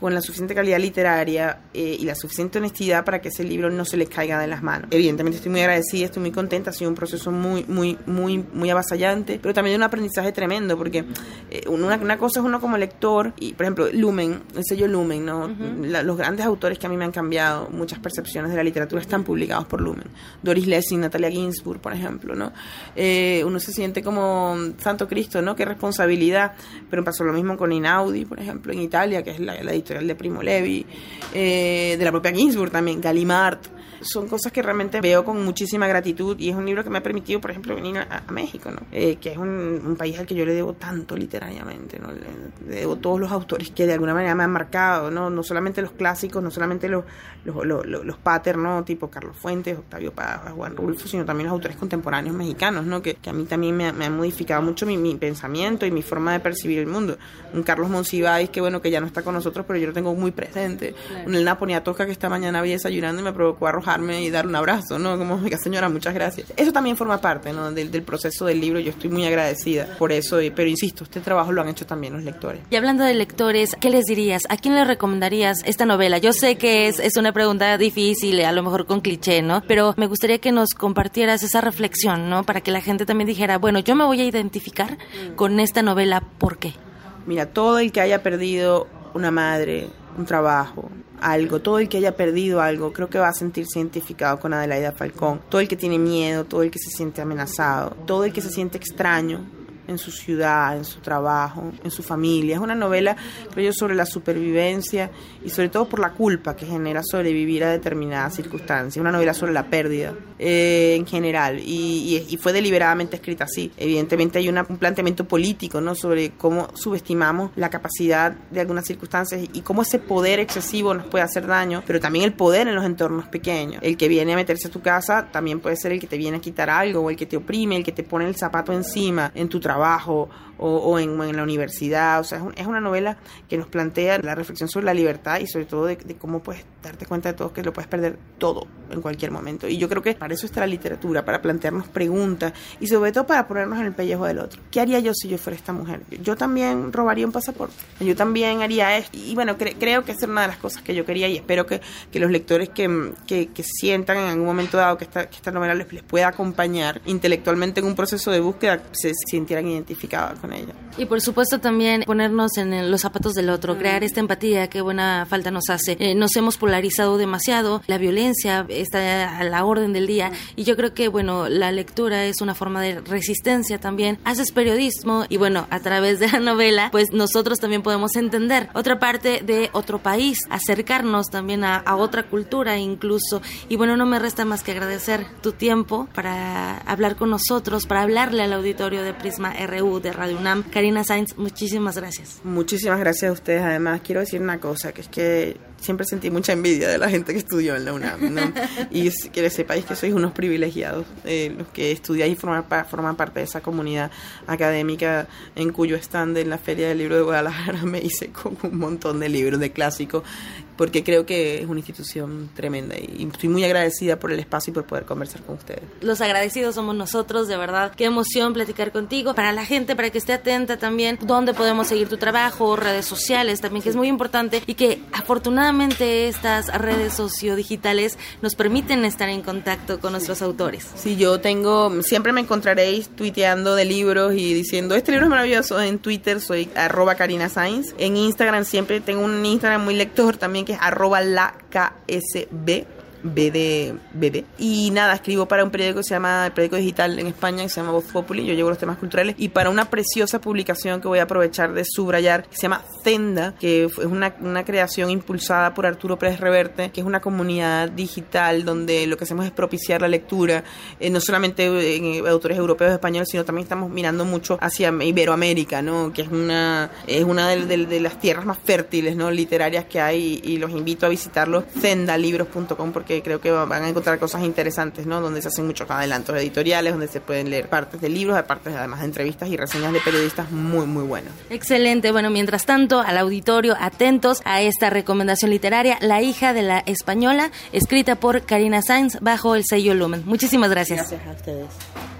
con la suficiente calidad literaria eh, y la suficiente honestidad para que ese libro no se les caiga de las manos. Evidentemente estoy muy agradecida, estoy muy contenta, ha sido un proceso muy, muy, muy, muy avasallante, pero también un aprendizaje tremendo, porque eh, una, una, cosa es uno como lector, y por ejemplo, Lumen, el sello Lumen, ¿no? los grandes autores que a mí me han cambiado muchas percepciones de la literatura están publicados por Lumen. Doris Lessing, Natalia Ginsburg, por ejemplo, ¿no? Eh, uno se siente como Santo Cristo, ¿no? Qué responsabilidad, pero pasó lo mismo con Inaudi, por ejemplo, en Italia, que es la, la editorial de Primo Levi, eh, de la propia Ginsburg también, Gallimard. Son cosas que realmente veo con muchísima gratitud y es un libro que me ha permitido, por ejemplo, venir a, México, ¿no? Eh, que es un, país al que yo le debo tanto literariamente, ¿no? Le, debo todos los autores que de alguna manera me han marcado, ¿no? No solamente los clásicos, no solamente los, los, los, los pater, ¿no? Tipo Carlos Fuentes, Octavio Paz, Juan Rulfo, sino también los autores contemporáneos mexicanos, ¿no? Que, que a mí también me, me han modificado mucho mi, mi, pensamiento y mi forma de percibir el mundo. Un Carlos Monsiváis, que bueno, que ya no está con nosotros, pero yo lo tengo muy presente. Un Elena Poniatowska que esta mañana había desayunando y me provocó y dar un abrazo, ¿no? Como, oiga señora, muchas gracias. Eso también forma parte, ¿no? Del, del proceso del libro. Yo estoy muy agradecida por eso, pero insisto, este trabajo lo han hecho también los lectores. Y hablando de lectores, ¿qué les dirías? ¿A quién le recomendarías esta novela? Yo sé que es, es una pregunta difícil, a lo mejor con cliché, ¿no? Pero me gustaría que nos compartieras esa reflexión, ¿no? Para que la gente también dijera, bueno, yo me voy a identificar con esta novela, ¿por qué? Mira, todo el que haya perdido una madre, un trabajo, algo, todo el que haya perdido algo, creo que va a sentirse identificado con Adelaida Falcón. Todo el que tiene miedo, todo el que se siente amenazado, todo el que se siente extraño, en su ciudad, en su trabajo, en su familia. Es una novela, creo yo, sobre la supervivencia y sobre todo por la culpa que genera sobrevivir a determinadas circunstancias. Una novela sobre la pérdida eh, en general y, y, fue deliberadamente escrita así. Evidentemente hay un planteamiento político ¿no? sobre cómo subestimamos la capacidad de algunas circunstancias y cómo ese poder excesivo nos puede hacer daño, pero también el poder en los entornos pequeños. El que viene a meterse a tu casa también puede ser el que te viene a quitar algo o el que te oprime, el que te pone el zapato encima en tu trabajo trabajo o, en, la universidad. O sea, es, una novela que nos plantea la reflexión sobre la libertad y sobre todo de, cómo puedes darte cuenta de todo, que lo puedes perder todo en cualquier momento. Y yo creo que para eso está la literatura, para plantearnos preguntas y sobre todo para ponernos en el pellejo del otro. ¿Qué haría yo si yo fuera esta mujer? Yo también robaría un pasaporte. Yo también haría esto. Y bueno, creo que es una de las cosas que yo quería y espero que, que los lectores que, que, sientan en algún momento dado que esta, que esta novela les, les pueda acompañar intelectualmente en un proceso de búsqueda, se sintieran identificados con ella. Y por supuesto también ponernos en los zapatos del otro, crear esta empatía que buena falta nos hace. Eh, nos hemos polarizado demasiado, la violencia está a la orden del día y yo creo que bueno, la lectura es una forma de resistencia también. Haces periodismo y bueno, a través de la novela pues nosotros también podemos entender otra parte de otro país, acercarnos también a, a otra cultura incluso. Y bueno, no me resta más que agradecer tu tiempo para hablar con nosotros, para hablarle al auditorio de Prisma RU de Radio UNAM. Karina Sainz, muchísimas gracias. Muchísimas gracias a ustedes. Además, quiero decir una cosa, que es que siempre sentí mucha envidia de la gente que estudió en la UNAM, ¿no? y que sepáis que sois unos privilegiados, eh, los que estudiáis y forman, forman, parte de esa comunidad académica en cuyo stand en la Feria del Libro de Guadalajara me hice con un montón de libros de clásicos, porque creo que es una institución tremenda y estoy muy agradecida por el espacio y por poder conversar con ustedes. Los agradecidos somos nosotros, de verdad. Qué emoción platicar contigo. Para la gente, para que esté atenta también, dónde podemos seguir tu trabajo, redes sociales también, que es muy importante y que afortunadamente estas redes sociodigitales nos permiten estar en contacto con nuestros autores. Sí, yo tengo, siempre me encontraréis tuiteando de libros y diciendo, este libro es maravilloso. En Twitter soy arroba Karina Sainz. En Instagram siempre tengo un Instagram muy lector también arroba la KSB B de bebé. Y nada, escribo para un periódico que se llama, el periódico digital en España, que se llama Voz Populi, yo llevo los temas culturales, y para una preciosa publicación que voy a aprovechar de subrayar, que se llama Zenda, que es una, una creación impulsada por Arturo Pérez Reverte, que es una comunidad digital donde lo que hacemos es propiciar la lectura, eh, no solamente en autores europeos y españoles, sino también estamos mirando mucho hacia Iberoamérica, ¿no? que es una, es una de, de, las tierras más fértiles ¿no? literarias que hay, y, los invito a visitarlo, zendalibros.com, porque que creo que van a encontrar cosas interesantes, ¿no? Donde se hacen muchos adelantos editoriales, donde se pueden leer partes de libros, aparte además de entrevistas y reseñas de periodistas muy, muy buenas. Excelente. Bueno, mientras tanto, al auditorio, atentos a esta recomendación literaria, La hija de la española, escrita por Karina Sainz bajo el sello Lumen. Muchísimas gracias. Gracias a ustedes.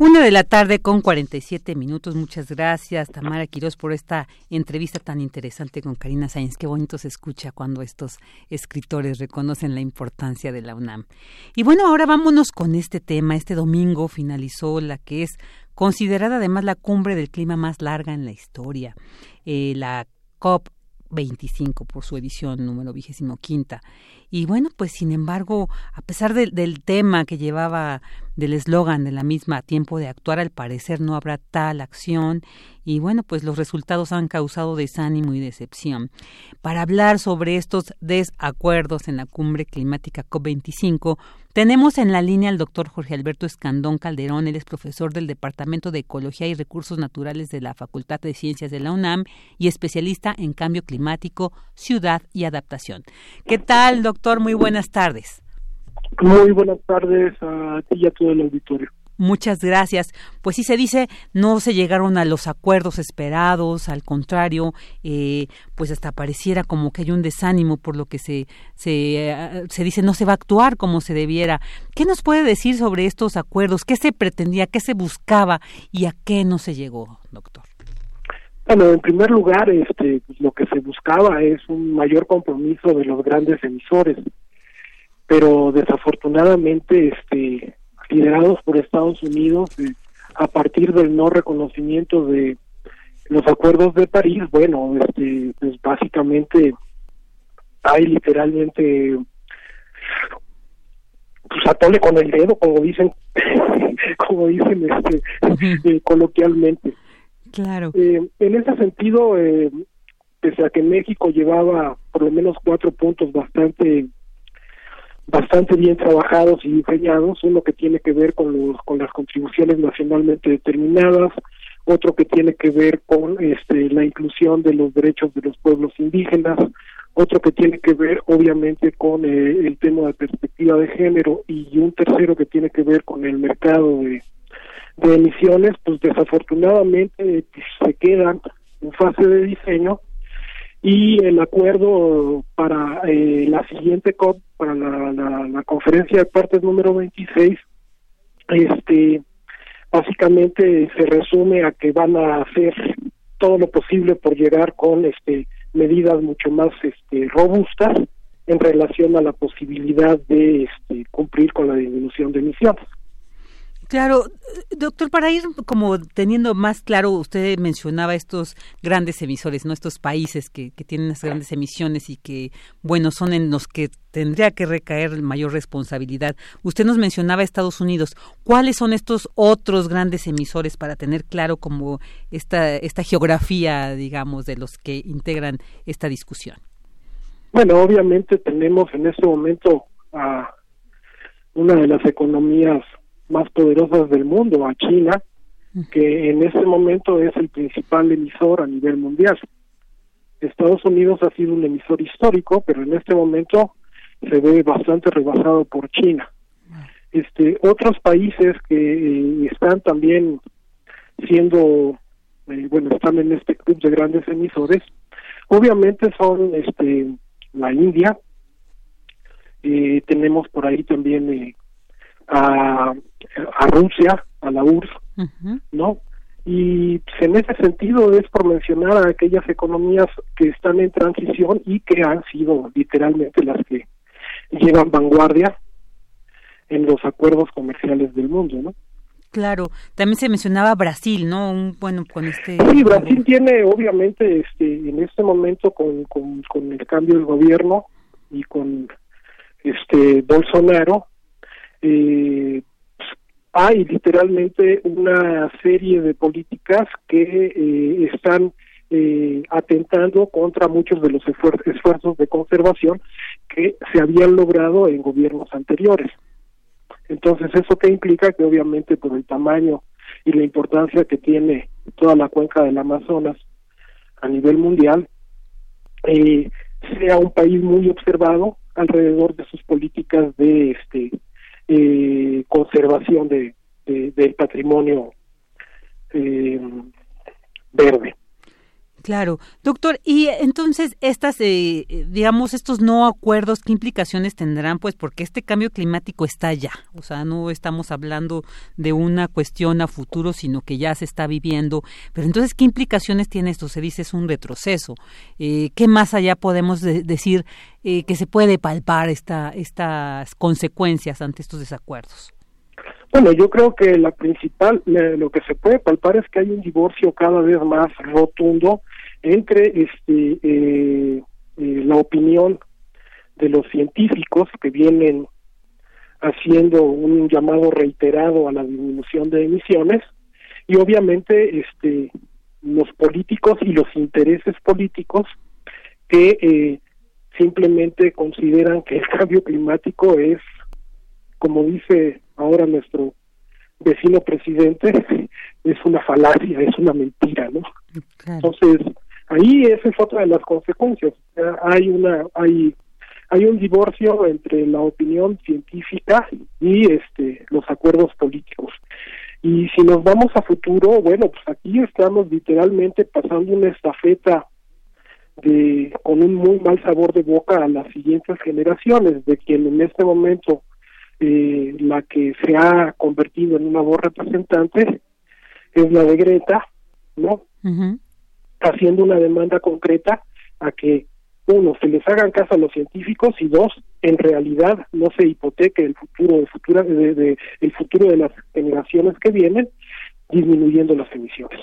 Una de la tarde con 47 minutos. Muchas gracias, Tamara Quiroz, por esta entrevista tan interesante con Karina Sáenz. Qué bonito se escucha cuando estos escritores reconocen la importancia de la UNAM. Y bueno, ahora vámonos con este tema. Este domingo finalizó la que es considerada además la cumbre del clima más larga en la historia, eh, la COP 25 por su edición número vigésimo quinta. Y bueno, pues sin embargo, a pesar del tema que llevaba del eslogan de la misma tiempo de actuar, al parecer no habrá tal acción y bueno, pues los resultados han causado desánimo y decepción. Para hablar sobre estos desacuerdos en la cumbre climática COP25, tenemos en la línea al doctor Jorge Alberto Escandón Calderón, él es profesor del Departamento de Ecología y Recursos Naturales de la Facultad de Ciencias de la UNAM y especialista en cambio climático, ciudad y adaptación. ¿Qué tal, doctor? Muy buenas tardes. Muy buenas tardes a ti y a todo el auditorio. Muchas gracias. Pues sí se dice, no se llegaron a los acuerdos esperados, al contrario, eh, pues hasta pareciera como que hay un desánimo por lo que se, se, eh, se dice no se va a actuar como se debiera. ¿Qué nos puede decir sobre estos acuerdos? ¿Qué se pretendía? ¿Qué se buscaba? ¿Y a qué no se llegó, doctor? Bueno, en primer lugar, este, pues, lo que se buscaba es un mayor compromiso de los grandes emisores pero desafortunadamente este liderados por Estados Unidos eh, a partir del no reconocimiento de los acuerdos de París bueno este pues básicamente hay literalmente pues atole con el dedo como dicen como dicen este eh, coloquialmente. Claro. Eh, en ese sentido pese a que México llevaba por lo menos cuatro puntos bastante bastante bien trabajados y diseñados, uno que tiene que ver con los con las contribuciones nacionalmente determinadas, otro que tiene que ver con este la inclusión de los derechos de los pueblos indígenas, otro que tiene que ver obviamente con eh, el tema de perspectiva de género y un tercero que tiene que ver con el mercado de, emisiones, pues desafortunadamente se quedan en fase de diseño y el acuerdo para eh, la siguiente COP, para la, la, conferencia de partes número 26, este, básicamente se resume a que van a hacer todo lo posible por llegar con este medidas mucho más este robustas en relación a la posibilidad de este, cumplir con la disminución de emisiones. Claro, doctor, para ir como teniendo más claro, usted mencionaba estos grandes emisores, ¿no? Estos países que, que tienen las grandes emisiones y que, bueno, son en los que tendría que recaer mayor responsabilidad. Usted nos mencionaba Estados Unidos. ¿Cuáles son estos otros grandes emisores para tener claro como esta, esta geografía, digamos, de los que integran esta discusión? Bueno, obviamente tenemos en este momento a una de las economías más poderosas del mundo, a China, que en este momento es el principal emisor a nivel mundial. Estados Unidos ha sido un emisor histórico, pero en este momento se ve bastante rebasado por China. Este, otros países que eh, están también siendo, eh, bueno, están en este club de grandes emisores, obviamente son este, la India, eh, tenemos por ahí también eh, a, a Rusia, a la URSS, ¿no? Y pues, en ese sentido es por mencionar a aquellas economías que están en transición y que han sido literalmente las que llevan vanguardia en los acuerdos comerciales del mundo, ¿no? Claro, también se mencionaba Brasil, ¿no? Un, bueno, con este. Sí, Brasil tiene, obviamente, este, en este momento con, con, con el cambio del gobierno y con este Bolsonaro, eh, hay literalmente una serie de políticas que eh, están eh, atentando contra muchos de los esfuerzos de conservación que se habían logrado en gobiernos anteriores. Entonces, ¿eso qué implica? Que obviamente por el tamaño y la importancia que tiene toda la cuenca del Amazonas a nivel mundial, eh, sea un país muy observado alrededor de sus políticas de este eh, conservación de, del patrimonio eh, verde. Claro, doctor, y entonces estas, eh, digamos, estos no acuerdos, ¿qué implicaciones tendrán? Pues porque este cambio climático está ya, o sea, no estamos hablando de una cuestión a futuro, sino que ya se está viviendo. Pero entonces, ¿qué implicaciones tiene esto? Se dice es un retroceso. Eh, ¿Qué más allá podemos decir eh, que se puede palpar esta, estas consecuencias ante estos desacuerdos? Bueno, yo creo que la principal, lo que se puede palpar es que hay un divorcio cada vez más rotundo entre este eh, eh, la opinión de los científicos que vienen haciendo un llamado reiterado a la disminución de emisiones y obviamente este los políticos y los intereses políticos que eh, simplemente consideran que el cambio climático es como dice ahora nuestro vecino presidente es una falacia, es una mentira, ¿no? Entonces, ahí esa es otra de las consecuencias. Hay una hay hay un divorcio entre la opinión científica y este los acuerdos políticos. Y si nos vamos a futuro, bueno, pues aquí estamos literalmente pasando una estafeta de con un muy mal sabor de boca a las siguientes generaciones, de quien en este momento eh, la que se ha convertido en una voz representante es la de Greta, ¿no? Haciendo una demanda concreta a que uno se les hagan caso a los científicos y dos en realidad no se hipoteque el futuro de de, el futuro de las generaciones que vienen disminuyendo las emisiones.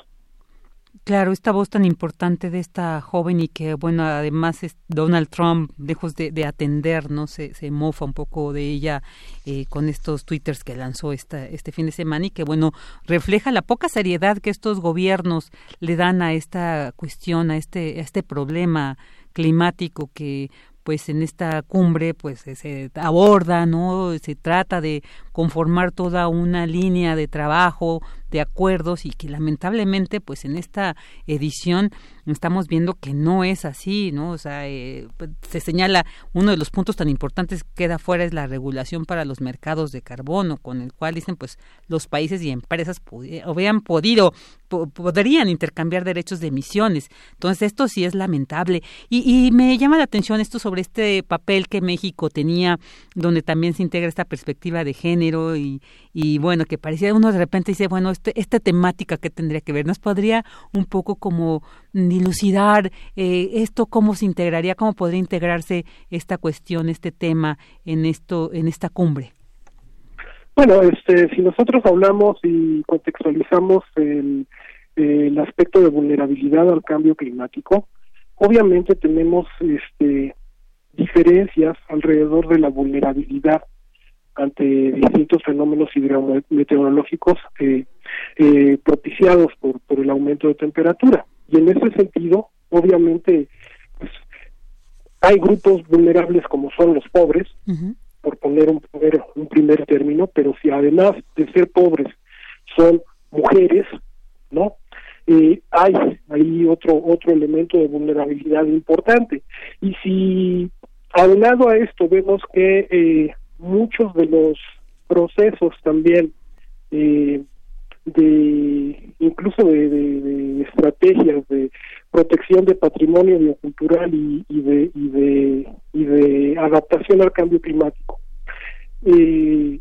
Claro, esta voz tan importante de esta joven y que, bueno, además es Donald Trump, lejos de, atender, ¿no? Se, se, mofa un poco de ella eh, con estos twitters que lanzó esta, este fin de semana y que, bueno, refleja la poca seriedad que estos gobiernos le dan a esta cuestión, a este, a este problema climático que pues en esta cumbre pues se aborda, ¿no? Se trata de conformar toda una línea de trabajo, de acuerdos y que lamentablemente pues en esta edición estamos viendo que no es así, ¿no? O sea, eh, pues, se señala uno de los puntos tan importantes que queda fuera es la regulación para los mercados de carbono, con el cual dicen pues los países y empresas habían podido podrían intercambiar derechos de emisiones. Entonces esto sí es lamentable y, y me llama la atención esto sobre este papel que México tenía, donde también se integra esta perspectiva de género y, y bueno que parecía uno de repente dice bueno este, esta temática que tendría que ver nos podría un poco como dilucidar eh, esto cómo se integraría, cómo podría integrarse esta cuestión, este tema en esto, en esta cumbre. Bueno, este, si nosotros hablamos y contextualizamos el, aspecto de vulnerabilidad al cambio climático, obviamente tenemos este, diferencias alrededor de la vulnerabilidad ante distintos fenómenos hidrometeorológicos eh, eh, propiciados por, por el aumento de temperatura. Y en ese sentido, obviamente, pues, hay grupos vulnerables como son los pobres, por poner un primer, un primer término, pero si además de ser pobres son mujeres, ¿no? Eh, hay hay otro otro elemento de vulnerabilidad importante y si aunado a esto vemos que eh, muchos de los procesos también eh, de incluso de, estrategias de protección de patrimonio biocultural y, y, de, y, de, y de adaptación al cambio climático eh,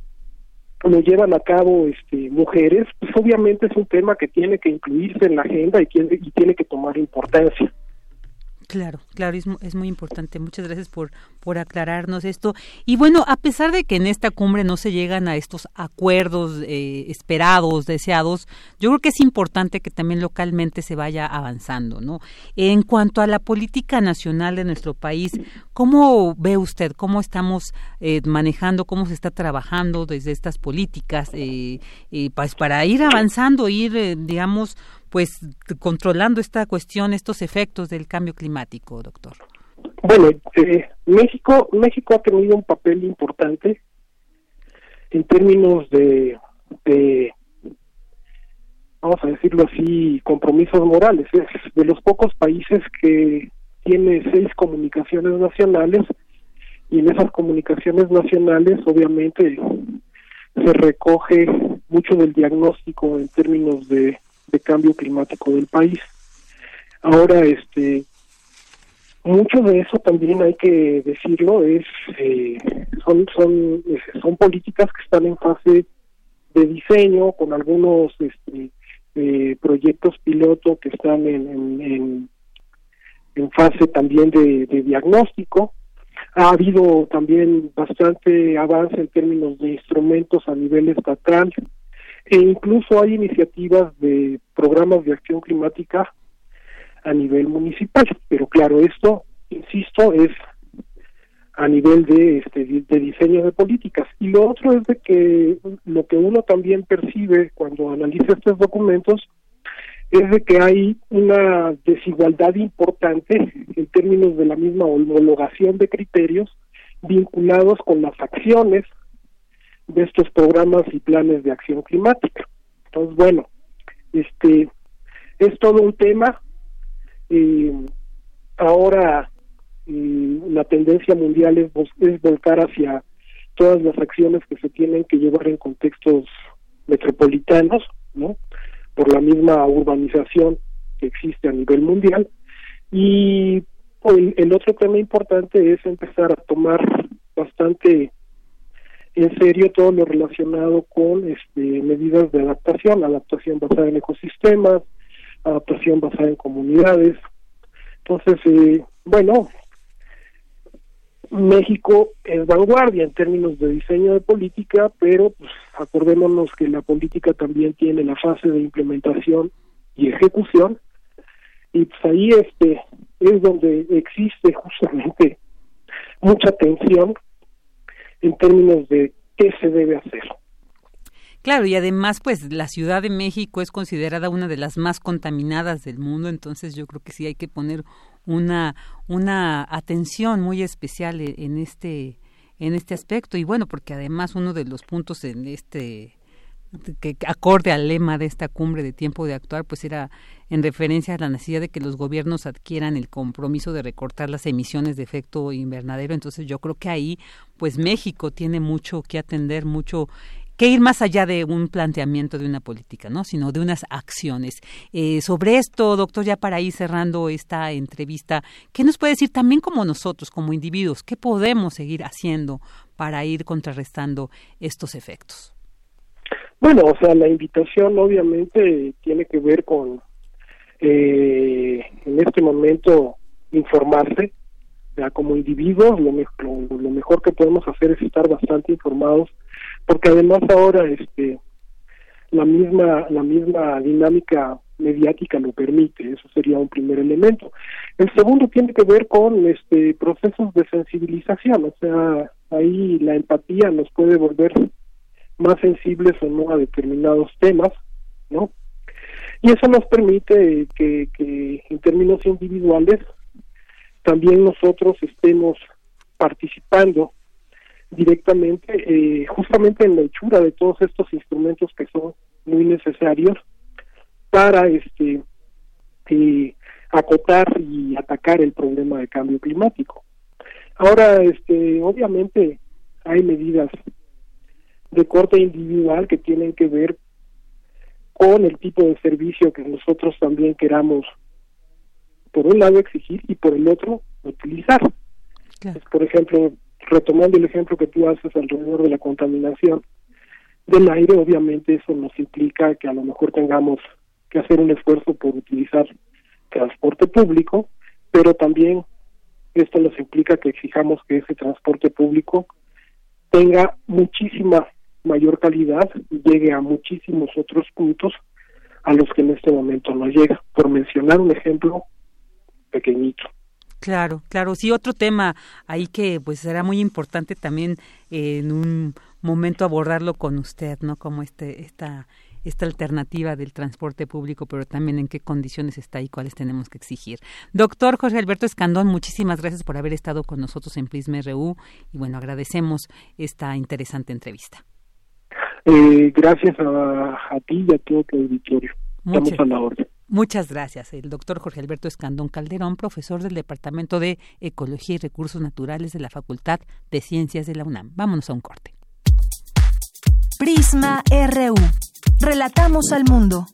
lo llevan a cabo este, mujeres, pues obviamente es un tema que tiene que incluirse en la agenda y y tiene que tomar importancia. Claro, claro, es, es, muy importante. Muchas gracias por, por aclararnos esto. Y bueno, a pesar de que en esta cumbre no se llegan a estos acuerdos eh, esperados, deseados, yo creo que es importante que también localmente se vaya avanzando, ¿no? En cuanto a la política nacional de nuestro país, ¿cómo ve usted? ¿Cómo estamos eh, manejando? ¿Cómo se está trabajando desde estas políticas? Eh, pues para ir avanzando, ir, digamos, pues controlando esta cuestión, estos efectos del cambio climático, doctor? Bueno, eh, México México ha tenido un papel importante en términos de, de vamos a decirlo así, compromisos morales. Es de los pocos países que tiene seis comunicaciones nacionales y en esas comunicaciones nacionales obviamente se recoge mucho del diagnóstico en términos de de cambio climático del país. Ahora, este, mucho de eso también hay que decirlo es eh, son son son políticas que están en fase de diseño con algunos este, eh, proyectos piloto que están en, en, fase también de, diagnóstico ha habido también bastante avance en términos de instrumentos a nivel estatal e incluso hay iniciativas de programas de acción climática a nivel municipal. Pero claro, esto, insisto, es a nivel de, este, de diseño de políticas. Y lo otro es de que lo que uno también percibe cuando analiza estos documentos es de que hay una desigualdad importante en términos de la misma homologación de criterios vinculados con las acciones de estos programas y planes de acción climática. Entonces, bueno, este es todo un tema. y ahora la tendencia mundial es, volcar hacia todas las acciones que se tienen que llevar en contextos metropolitanos, ¿no? Por la misma urbanización que existe a nivel mundial. Y el otro tema importante es empezar a tomar bastante en serio todo lo relacionado con este, medidas de adaptación, adaptación basada en ecosistemas, adaptación basada en comunidades. Entonces, eh, bueno, México es vanguardia en términos de diseño de política, pero pues, acordémonos que la política también tiene la fase de implementación y ejecución, y pues ahí este es donde existe justamente mucha tensión en términos de qué se debe hacer. Claro, y además, pues la Ciudad de México es considerada una de las más contaminadas del mundo, entonces yo creo que sí hay que poner una, una atención muy especial e, en este, en este aspecto. Y bueno, porque además uno de los puntos en este que acorde al lema de esta cumbre de tiempo de actuar, pues era en referencia a la necesidad de que los gobiernos adquieran el compromiso de recortar las emisiones de efecto invernadero. Entonces yo creo que ahí, pues México tiene mucho que atender, mucho que ir más allá de un planteamiento de una política, ¿no? sino de unas acciones. Eh, sobre esto, doctor, ya para ir cerrando esta entrevista, ¿qué nos puede decir también como nosotros, como individuos, qué podemos seguir haciendo para ir contrarrestando estos efectos? Bueno, o sea, la invitación obviamente tiene que ver con, eh, en este momento, informarse, ya como individuos, lo, lo, mejor que podemos hacer es estar bastante informados, porque además ahora este la misma la misma dinámica mediática lo permite, eso sería un primer elemento. El segundo tiene que ver con este procesos de sensibilización, o sea, ahí la empatía nos puede volver más sensibles o no a determinados temas, ¿no? Y eso nos permite que, en términos individuales también nosotros estemos participando directamente eh, justamente en la hechura de todos estos instrumentos que son muy necesarios para este eh, acotar y atacar el problema de cambio climático. Ahora, este, obviamente hay medidas de corte individual que tienen que ver con el tipo de servicio que nosotros también queramos, por un lado exigir y por el otro utilizar. por ejemplo, retomando el ejemplo que tú haces alrededor de la contaminación del aire, obviamente eso nos implica que a lo mejor tengamos que hacer un esfuerzo por utilizar transporte público, pero también esto nos implica que exijamos que ese transporte público tenga muchísima mayor calidad llegue a muchísimos otros puntos a los que en este momento no llega, por mencionar un ejemplo pequeñito. Claro, claro. Sí, otro tema ahí que pues será muy importante también eh, en un momento abordarlo con usted, ¿no? Como este, esta, esta alternativa del transporte público, pero también en qué condiciones está y cuáles tenemos que exigir. Doctor Jorge Alberto Escandón, muchísimas gracias por haber estado con nosotros en Prisma RU y bueno, agradecemos esta interesante entrevista. Eh, gracias a, ti y a todo tu auditorio. Estamos a la orden. Muchas gracias. El doctor Jorge Alberto Escandón Calderón, profesor del Departamento de Ecología y Recursos Naturales de la Facultad de Ciencias de la UNAM. Vámonos a un corte. Prisma RU. Relatamos al mundo.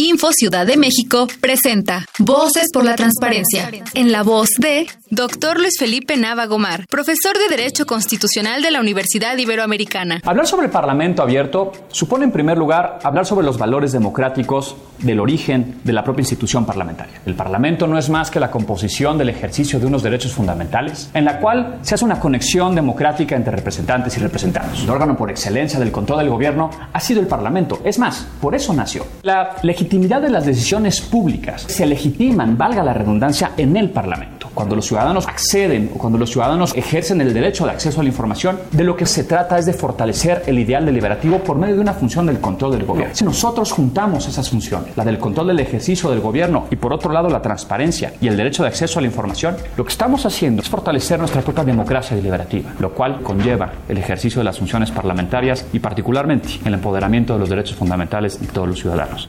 Info Ciudad de México presenta Voces por la Transparencia, en la voz de Dr. Luis Felipe Nava Gomar, profesor de Derecho Constitucional de la Universidad Iberoamericana. Hablar sobre el Parlamento abierto supone, en primer lugar, hablar sobre los valores democráticos del origen de la propia institución parlamentaria. El Parlamento no es más que la composición del ejercicio de unos derechos fundamentales, en la cual se hace una conexión democrática entre representantes y representados. El órgano por excelencia del control del gobierno ha sido el Parlamento. Es más, por eso nació. La legitimidad de las decisiones públicas se legitiman, valga la redundancia, en el Parlamento. Cuando los ciudadanos acceden o cuando los ciudadanos ejercen el derecho de acceso a la información, de lo que se trata es de fortalecer el ideal deliberativo por medio de una función del control del gobierno. Si nosotros juntamos esas funciones, la del control del ejercicio del gobierno y por otro lado la transparencia y el derecho de acceso a la información, lo que estamos haciendo es fortalecer nuestra propia democracia deliberativa, lo cual conlleva el ejercicio de las funciones parlamentarias y particularmente el empoderamiento de los derechos fundamentales de todos los ciudadanos.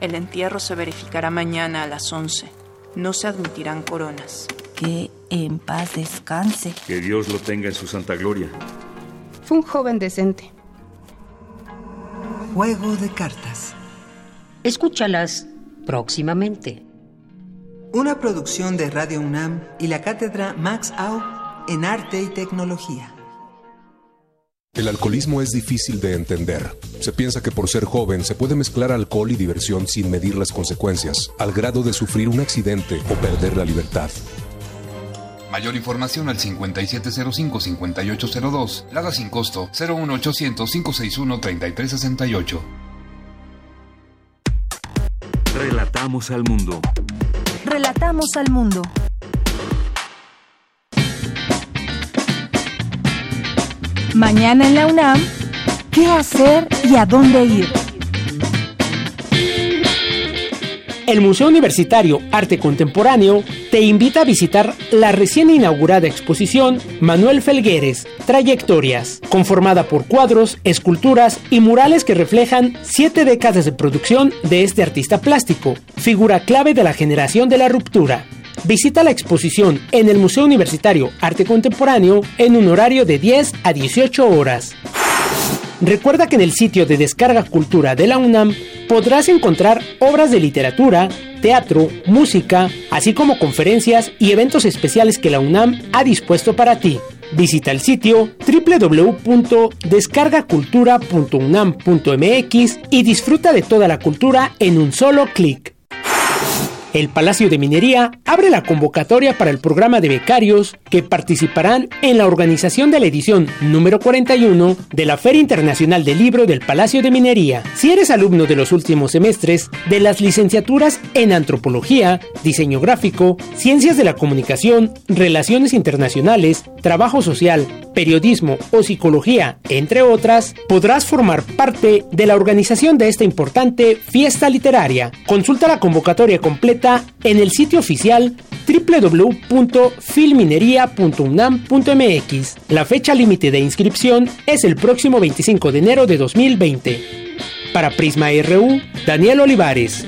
El entierro se verificará mañana a las 11. No se admitirán coronas. Que en paz descanse. Que Dios lo tenga en su santa gloria. Fue un joven decente. Juego de cartas. Escúchalas próximamente. Una producción de Radio UNAM y la cátedra Max Au en Arte y Tecnología. El alcoholismo es difícil de entender. Se piensa que por ser joven se puede mezclar alcohol y diversión sin medir las consecuencias, al grado de sufrir un accidente o perder la libertad. Mayor información al 5705-5802. Lada sin costo 01800-561-3368. Relatamos al mundo. Relatamos al mundo. Mañana en la UNAM, ¿qué hacer y a dónde ir? El Museo Universitario Arte Contemporáneo te invita a visitar la recién inaugurada exposición Manuel Felgueres, Trayectorias, conformada por cuadros, esculturas y murales que reflejan siete décadas de producción de este artista plástico, figura clave de la generación de la ruptura. Visita la exposición en el Museo Universitario Arte Contemporáneo en un horario de 10 a 18 horas. Recuerda que en el sitio de Descarga Cultura de la UNAM podrás encontrar obras de literatura, teatro, música, así como conferencias y eventos especiales que la UNAM ha dispuesto para ti. Visita el sitio www.descargacultura.unam.mx y disfruta de toda la cultura en un solo clic. El Palacio de Minería abre la convocatoria para el programa de becarios que participarán en la organización de la edición número 41 de la Feria Internacional del Libro del Palacio de Minería. Si eres alumno de los últimos semestres de las licenciaturas en Antropología, Diseño Gráfico, Ciencias de la Comunicación, Relaciones Internacionales, Trabajo Social, Periodismo o Psicología, entre otras, podrás formar parte de la organización de esta importante fiesta literaria. Consulta la convocatoria completa en el sitio oficial www.filminería.unam.mx. La fecha límite de inscripción es el próximo 25 de enero de 2020. Para Prisma RU, Daniel Olivares.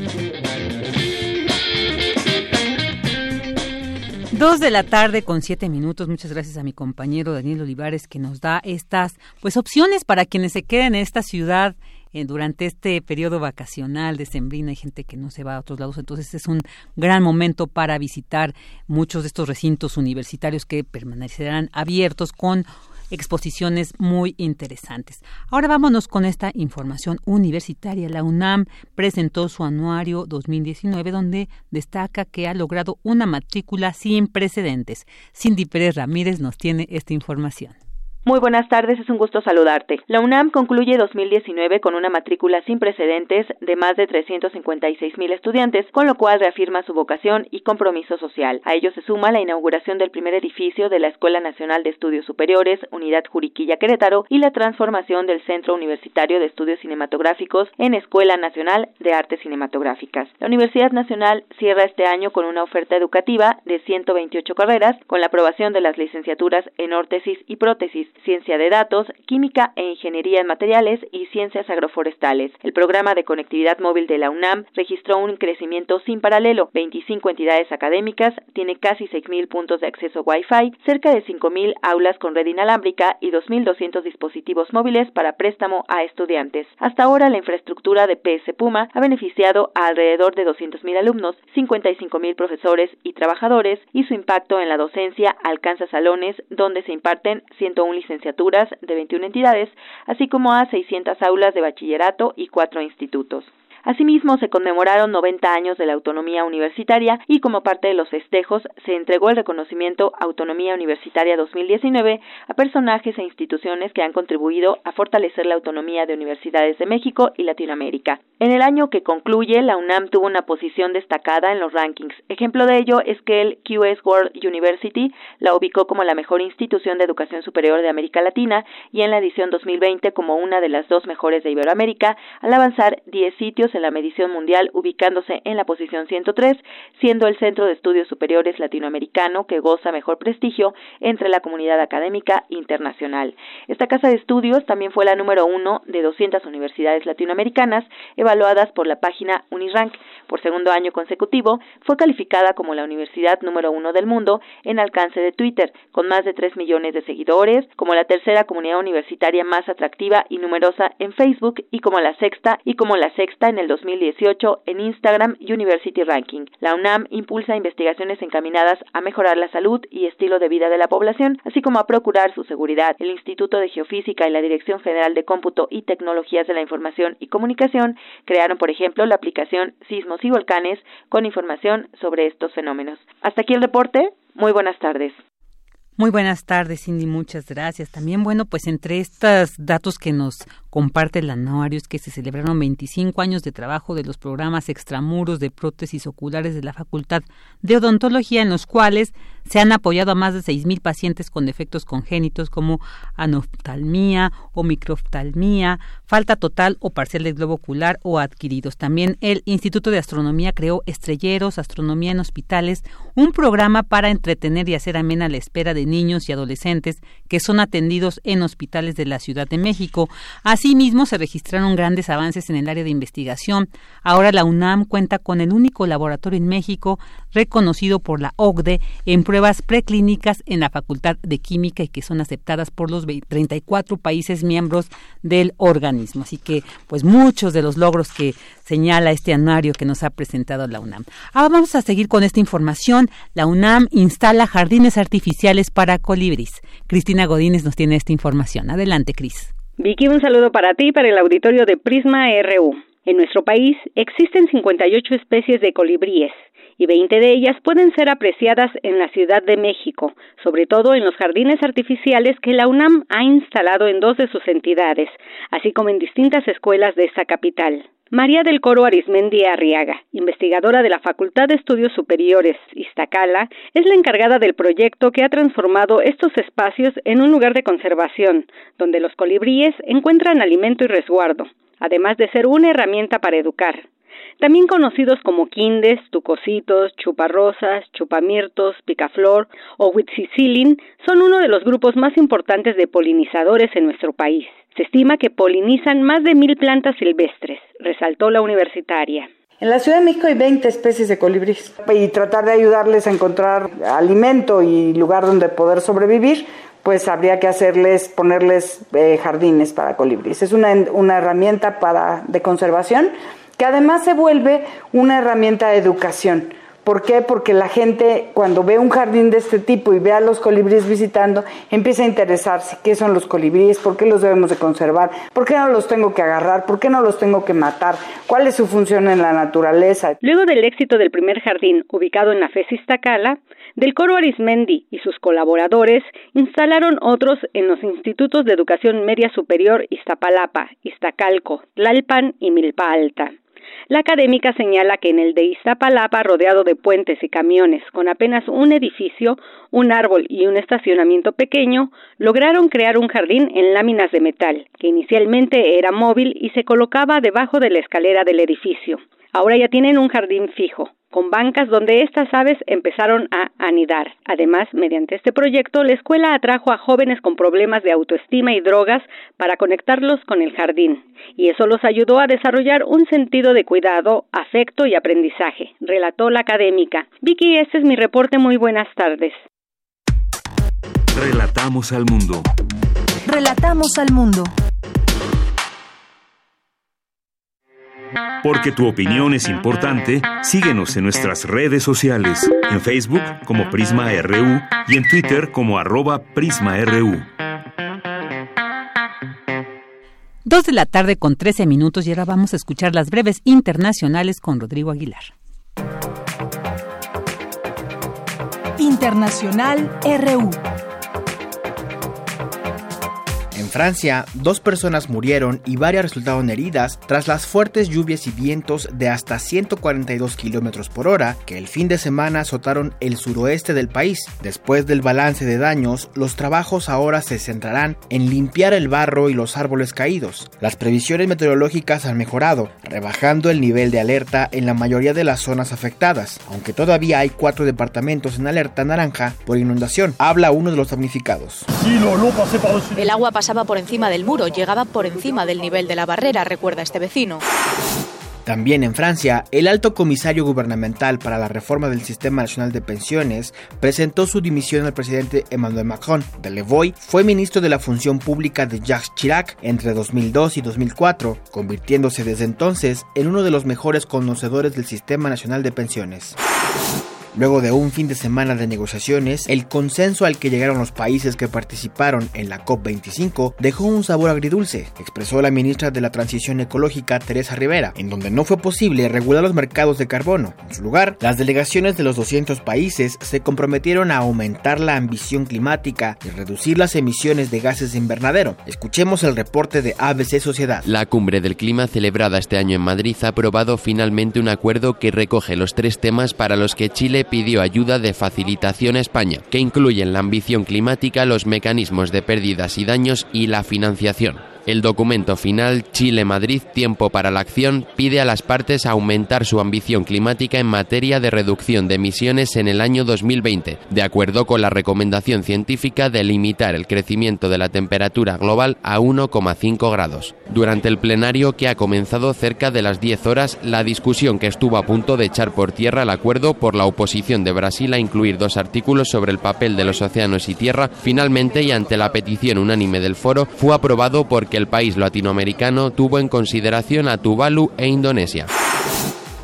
Dos de la tarde con siete minutos. Muchas gracias a mi compañero Daniel Olivares que nos da estas pues opciones para quienes se queden en esta ciudad eh, durante este periodo vacacional de Sembrina hay gente que no se va a otros lados, entonces es un gran momento para visitar muchos de estos recintos universitarios que permanecerán abiertos con exposiciones muy interesantes. Ahora vámonos con esta información universitaria. La UNAM presentó su anuario 2019 donde destaca que ha logrado una matrícula sin precedentes. Cindy Pérez Ramírez nos tiene esta información. Muy buenas tardes, es un gusto saludarte. La UNAM concluye 2019 con una matrícula sin precedentes de más de 356 mil estudiantes, con lo cual reafirma su vocación y compromiso social. A ello se suma la inauguración del primer edificio de la Escuela Nacional de Estudios Superiores, Unidad Juriquilla Querétaro, y la transformación del Centro Universitario de Estudios Cinematográficos en Escuela Nacional de Artes Cinematográficas. La Universidad Nacional cierra este año con una oferta educativa de 128 carreras, con la aprobación de las licenciaturas en órtesis y prótesis ciencia de datos, química e ingeniería en materiales y ciencias agroforestales. El programa de conectividad móvil de la UNAM registró un crecimiento sin paralelo. 25 entidades académicas, tiene casi 6.000 puntos de acceso Wi-Fi, cerca de 5.000 aulas con red inalámbrica y 2.200 dispositivos móviles para préstamo a estudiantes. Hasta ahora, la infraestructura de PS Puma ha beneficiado a alrededor de 200.000 alumnos, 55.000 profesores y trabajadores y su impacto en la docencia alcanza salones donde se imparten 101 licenciaturas de 21 entidades, así como a 600 aulas de bachillerato y cuatro institutos. Asimismo, se conmemoraron 90 años de la autonomía universitaria y como parte de los festejos se entregó el reconocimiento Autonomía Universitaria 2019 a personajes e instituciones que han contribuido a fortalecer la autonomía de universidades de México y Latinoamérica. En el año que concluye, la UNAM tuvo una posición destacada en los rankings. Ejemplo de ello es que el QS World University la ubicó como la mejor institución de educación superior de América Latina y en la edición 2020 como una de las dos mejores de Iberoamérica, al avanzar 10 sitios en la medición mundial, ubicándose en la posición 103, siendo el Centro de Estudios Superiores Latinoamericano que goza mejor prestigio entre la comunidad académica internacional. Esta casa de estudios también fue la número uno de 200 universidades latinoamericanas evaluadas por la página Unirank. Por segundo año consecutivo, fue calificada como la universidad número uno del mundo en alcance de Twitter, con más de 3 millones de seguidores, como la tercera comunidad universitaria más atractiva y numerosa en Facebook y como la sexta y como la sexta en el 2018 en Instagram University Ranking. La UNAM impulsa investigaciones encaminadas a mejorar la salud y estilo de vida de la población, así como a procurar su seguridad. El Instituto de Geofísica y la Dirección General de Cómputo y Tecnologías de la Información y Comunicación crearon, por ejemplo, la aplicación Sismos y Volcanes con información sobre estos fenómenos. Hasta aquí el reporte. Muy buenas tardes. Muy buenas tardes, Cindy, muchas gracias. También, bueno, pues entre estos datos que nos comparte el anuario es que se celebraron 25 años de trabajo de los programas extramuros de prótesis oculares de la Facultad de Odontología, en los cuales se han apoyado a más de 6.000 pacientes con defectos congénitos como anoftalmía o microftalmía, falta total o parcial del globo ocular o adquiridos. También el Instituto de Astronomía creó Estrelleros, Astronomía en Hospitales, un programa para entretener y hacer amena la espera de niños y adolescentes que son atendidos en hospitales de la Ciudad de México. Asimismo, se registraron grandes avances en el área de investigación. Ahora la UNAM cuenta con el único laboratorio en México reconocido por la OCDE en pruebas preclínicas en la Facultad de Química y que son aceptadas por los 34 países miembros del organismo. Así que, pues muchos de los logros que señala este anuario que nos ha presentado la UNAM. Ahora vamos a seguir con esta información. La UNAM instala jardines artificiales para colibris. Cristina Godínez nos tiene esta información. Adelante, Cris. Vicky, un saludo para ti y para el auditorio de Prisma RU. En nuestro país existen 58 especies de colibríes y 20 de ellas pueden ser apreciadas en la Ciudad de México, sobre todo en los jardines artificiales que la UNAM ha instalado en dos de sus entidades, así como en distintas escuelas de esta capital. María del Coro Arismendi Arriaga, investigadora de la Facultad de Estudios Superiores Iztacala, es la encargada del proyecto que ha transformado estos espacios en un lugar de conservación, donde los colibríes encuentran alimento y resguardo, además de ser una herramienta para educar. También conocidos como quindes, tucositos, chuparrosas, chupamirtos, picaflor o huitzilin, son uno de los grupos más importantes de polinizadores en nuestro país. Se estima que polinizan más de mil plantas silvestres, resaltó la universitaria. En la Ciudad de México hay 20 especies de colibríes y tratar de ayudarles a encontrar alimento y lugar donde poder sobrevivir, pues habría que hacerles, ponerles eh, jardines para colibríes. Es una, una herramienta para, de conservación que además se vuelve una herramienta de educación ¿Por qué? Porque la gente cuando ve un jardín de este tipo y ve a los colibríes visitando, empieza a interesarse qué son los colibríes, por qué los debemos de conservar, por qué no los tengo que agarrar, por qué no los tengo que matar, cuál es su función en la naturaleza. Luego del éxito del primer jardín ubicado en la FES Iztacala, del coro Arismendi y sus colaboradores instalaron otros en los institutos de educación media superior Iztapalapa, Iztacalco, Tlalpan y Milpa Alta. La académica señala que en el de Iztapalapa, rodeado de puentes y camiones, con apenas un edificio, un árbol y un estacionamiento pequeño, lograron crear un jardín en láminas de metal, que inicialmente era móvil y se colocaba debajo de la escalera del edificio. Ahora ya tienen un jardín fijo, con bancas donde estas aves empezaron a anidar. Además, mediante este proyecto, la escuela atrajo a jóvenes con problemas de autoestima y drogas para conectarlos con el jardín, y eso los ayudó a desarrollar un sentido de cuidado, afecto y aprendizaje, relató la académica. Vicky, este es mi reporte. Muy buenas tardes. Relatamos al mundo. Relatamos al mundo. Porque tu opinión es importante, síguenos en nuestras redes sociales, en Facebook como Prisma RU y en Twitter como arroba PrismaRU. Dos de la tarde con 13 minutos y ahora vamos a escuchar las breves internacionales con Rodrigo Aguilar. Internacional RU. Francia, dos personas murieron y varias resultaron heridas tras las fuertes lluvias y vientos de hasta 142 kilómetros por hora que el fin de semana azotaron el suroeste del país. Después del balance de daños, los trabajos ahora se centrarán en limpiar el barro y los árboles caídos. Las previsiones meteorológicas han mejorado, rebajando el nivel de alerta en la mayoría de las zonas afectadas, aunque todavía hay cuatro departamentos en alerta naranja por inundación. Habla uno de los damnificados. El agua pasaba por encima del muro, llegaba por encima del nivel de la barrera, recuerda este vecino. También en Francia, el alto comisario gubernamental para la reforma del Sistema Nacional de Pensiones presentó su dimisión al presidente Emmanuel Macron. Delevoye fue ministro de la Función Pública de Jacques Chirac entre 2002 y 2004, convirtiéndose desde entonces en uno de los mejores conocedores del Sistema Nacional de Pensiones. Luego de un fin de semana de negociaciones, el consenso al que llegaron los países que participaron en la COP25 dejó un sabor agridulce, expresó la ministra de la Transición Ecológica Teresa Rivera, en donde no fue posible regular los mercados de carbono. En su lugar, las delegaciones de los 200 países se comprometieron a aumentar la ambición climática y reducir las emisiones de gases de invernadero. Escuchemos el reporte de ABC Sociedad. La cumbre del clima celebrada este año en Madrid ha aprobado finalmente un acuerdo que recoge los tres temas para los que Chile pidió ayuda de facilitación España, que incluyen la ambición climática, los mecanismos de pérdidas y daños y la financiación. El documento final, Chile-Madrid, Tiempo para la Acción, pide a las partes aumentar su ambición climática en materia de reducción de emisiones en el año 2020, de acuerdo con la recomendación científica de limitar el crecimiento de la temperatura global a 1,5 grados. Durante el plenario, que ha comenzado cerca de las 10 horas, la discusión que estuvo a punto de echar por tierra el acuerdo por la oposición de Brasil a incluir dos artículos sobre el papel de los océanos y tierra, finalmente y ante la petición unánime del foro, fue aprobado porque el país latinoamericano tuvo en consideración a Tuvalu e Indonesia.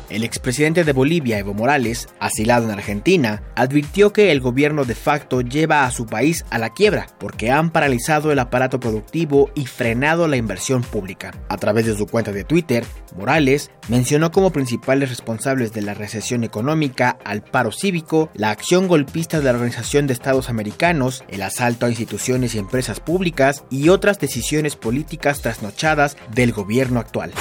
El expresidente de Bolivia, Evo Morales, asilado en Argentina, advirtió que el gobierno de facto lleva a su país a la quiebra porque han paralizado el aparato productivo y frenado la inversión pública. A través de su cuenta de Twitter, Morales mencionó como principales responsables de la recesión económica al paro cívico, la acción golpista de la Organización de Estados Americanos, el asalto a instituciones y empresas públicas y otras decisiones políticas trasnochadas del gobierno actual.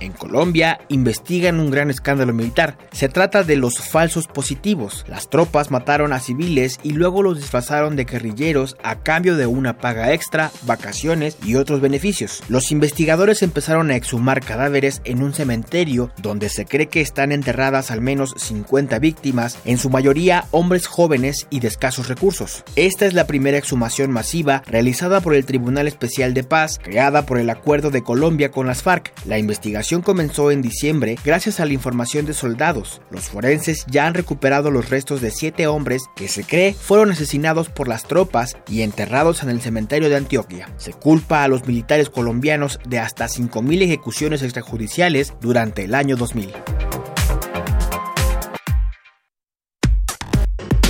En Colombia investigan un gran escándalo militar. Se trata de los falsos positivos. Las tropas mataron a civiles y luego los disfrazaron de guerrilleros a cambio de una paga extra, vacaciones y otros beneficios. Los investigadores empezaron a exhumar cadáveres en un cementerio donde se cree que están enterradas al menos 50 víctimas, en su mayoría hombres jóvenes y de escasos recursos. Esta es la primera exhumación masiva realizada por el Tribunal Especial de Paz, creada por el Acuerdo de Colombia con las FARC. La investigación comenzó en diciembre gracias a la información de soldados. Los forenses ya han recuperado los restos de siete hombres que se cree fueron asesinados por las tropas y enterrados en el cementerio de Antioquia. Se culpa a los militares colombianos de hasta 5.000 ejecuciones extrajudiciales durante el año 2000.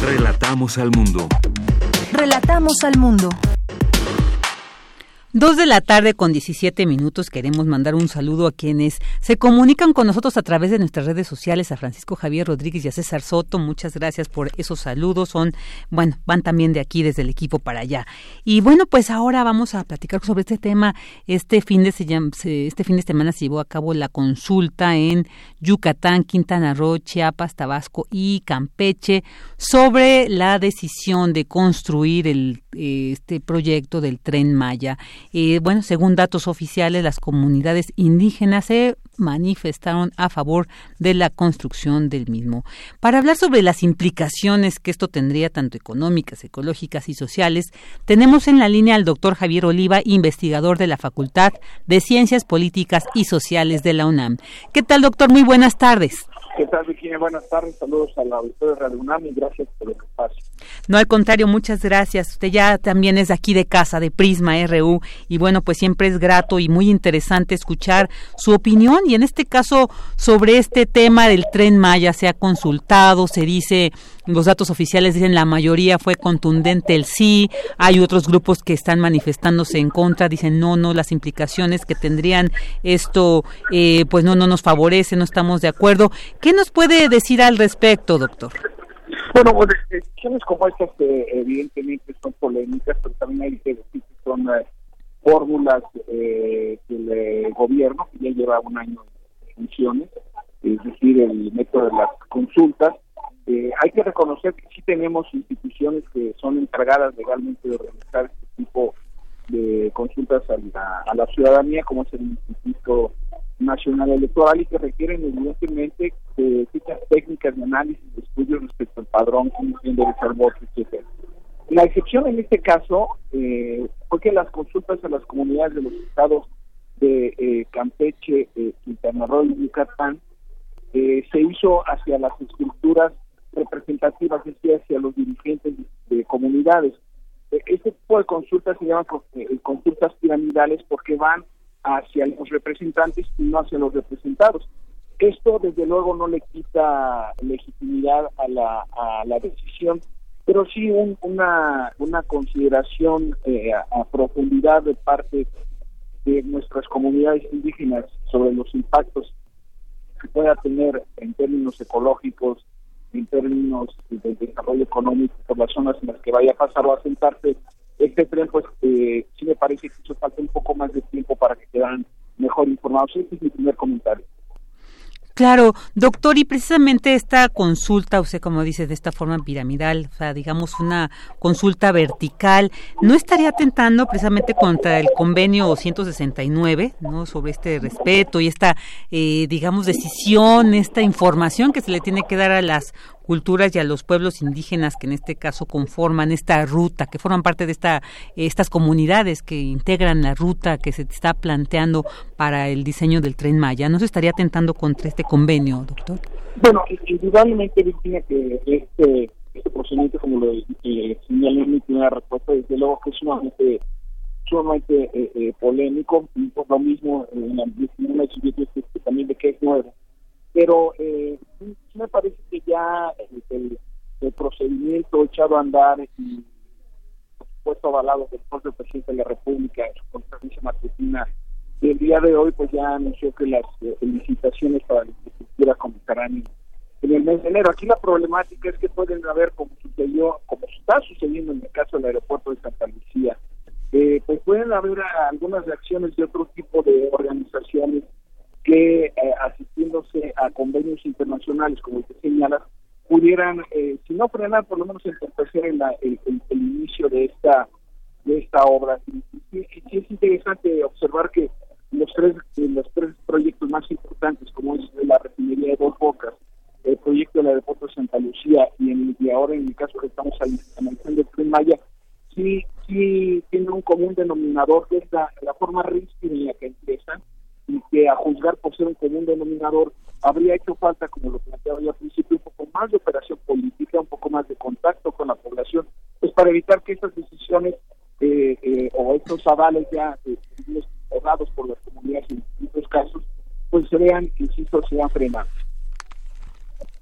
Relatamos al mundo. Relatamos al mundo. Dos de la tarde con 17 minutos queremos mandar un saludo a quienes se comunican con nosotros a través de nuestras redes sociales, a Francisco Javier Rodríguez y a César Soto. Muchas gracias por esos saludos. Son, bueno, van también de aquí desde el equipo para allá. Y bueno, pues ahora vamos a platicar sobre este tema. Este fin de, este fin de semana se llevó a cabo la consulta en Yucatán, Quintana Roo, Chiapas, Tabasco y Campeche sobre la decisión de construir el, eh, este proyecto del tren Maya eh, bueno, según datos oficiales, las comunidades indígenas se manifestaron a favor de la construcción del mismo. Para hablar sobre las implicaciones que esto tendría, tanto económicas, ecológicas y sociales, tenemos en la línea al doctor Javier Oliva, investigador de la Facultad de Ciencias Políticas y Sociales de la UNAM. ¿Qué tal, doctor? Muy buenas tardes. ¿Qué tal, Virginia? Buenas tardes. Saludos a la auditoría de Radio UNAM y gracias por el espacio. No, al contrario, muchas gracias. Usted ya también es aquí de casa, de Prisma RU, y bueno, pues siempre es grato y muy interesante escuchar su opinión y en este caso sobre este tema del tren Maya se ha consultado, se dice, los datos oficiales dicen la mayoría fue contundente el sí, hay otros grupos que están manifestándose en contra, dicen no, no, las implicaciones que tendrían esto, eh, pues no, no nos favorece, no estamos de acuerdo. ¿Qué nos puede decir al respecto, doctor? Bueno, pues, decisiones como estas eh, evidentemente son polémicas, pero también hay que decir que son eh, fórmulas eh, del gobierno que ya lleva un año en funciones, es decir, el método de las consultas. hay que reconocer que sí tenemos instituciones que son encargadas legalmente de organizar este tipo de consultas a la, a la ciudadanía, como es el Instituto Nacional Electoral y que requieren evidentemente de ciertas técnicas de análisis de estudios respecto al padrón, quién debe ser voto, etc. La excepción en este caso eh, fue que las consultas a las comunidades de los estados de eh, Campeche, eh, Quintana Roo y Yucatán eh, se hizo hacia las estructuras representativas, es decir, hacia los dirigentes de, comunidades. Este tipo de consultas se llaman consultas piramidales porque van hacia los representantes y no hacia los representados. Esto, desde luego, no le quita legitimidad a la, a la decisión, pero sí una, una consideración eh, a, profundidad de parte de nuestras comunidades indígenas sobre los impactos que pueda tener en términos ecológicos, en términos de desarrollo económico por las zonas en las que vaya a pasar o a sentarse este tren, pues eh, sí me parece que hizo falta un poco más de tiempo para que quedaran mejor informados. Este es mi primer comentario. Claro, doctor, y precisamente esta consulta, usted como dice, de esta forma piramidal, o sea, digamos una consulta vertical, ¿no estaría atentando precisamente contra el convenio 169, ¿no? Sobre este respeto y esta, eh, digamos, decisión, esta información que se le tiene que dar a las culturas y a los pueblos indígenas que en este caso conforman esta ruta, que forman parte de esta, estas comunidades que integran la ruta que se está planteando para el diseño del tren Maya. ¿No se estaría atentando contra este convenio, doctor? Bueno, indudablemente, Virginia, que este, este procedimiento, como lo eh, señalé en mi primera respuesta, desde luego que es sumamente sumamente eh, eh, polémico, y por lo mismo en la, en la también de que es nuevo pero eh, me parece que ya el, procedimiento echado a andar y por supuesto avalado del propio presidente de la República en su conferencia matutina el día de hoy pues ya anunció que las eh, licitaciones para la infraestructura comenzarán en, el mes de enero. Aquí la problemática es que pueden haber, como sucedió, como está sucediendo en el caso del aeropuerto de Santa Lucía, eh, pues pueden haber algunas reacciones de otro tipo de organizaciones que asistiéndose a convenios internacionales como el que señalas, pudieran, si no frenar, por lo menos entorpecer el, el, inicio de esta de esta obra. Y, y, es interesante observar que los tres los tres proyectos más importantes, como es la refinería de Dos Bocas, el proyecto del aeropuerto de Santa Lucía y, en, y ahora en el caso que estamos analizando el Tren Maya, sí, sí tienen un común denominador que es la, forma rígida en la que empiezan y que a juzgar por ser un común denominador habría hecho falta, como lo planteaba yo al principio, un poco más de operación política, un poco más de contacto con la población, pues para evitar que estas decisiones eh, eh, o estos avales ya eh, por las comunidades en distintos casos, pues se vean, insisto, se vean frenados.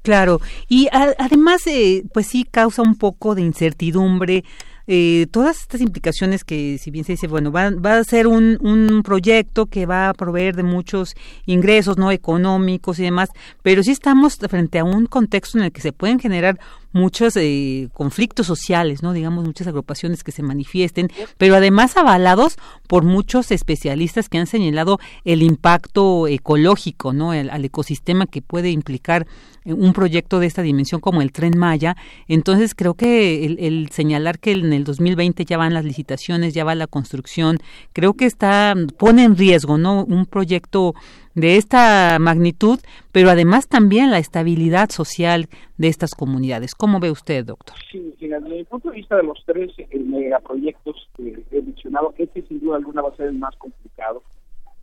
Claro, y además, eh, pues sí causa un poco de incertidumbre eh, todas estas implicaciones que si bien se dice, bueno, va, va a ser un, un, proyecto que va a proveer de muchos ingresos no económicos y demás, pero sí estamos frente a un contexto en el que se pueden generar muchos eh, conflictos sociales, no digamos muchas agrupaciones que se manifiesten, pero además avalados por muchos especialistas que han señalado el impacto ecológico, no, al ecosistema que puede implicar eh, un proyecto de esta dimensión como el Tren Maya. Entonces creo que el, el señalar que en el 2020 ya van las licitaciones, ya va la construcción, creo que está pone en riesgo, no, un proyecto de esta magnitud, pero además también la estabilidad social de estas comunidades. ¿Cómo ve usted, doctor? Sí, desde mi punto de vista de los tres eh, megaproyectos que he mencionado, este sin duda alguna va a ser el más complicado,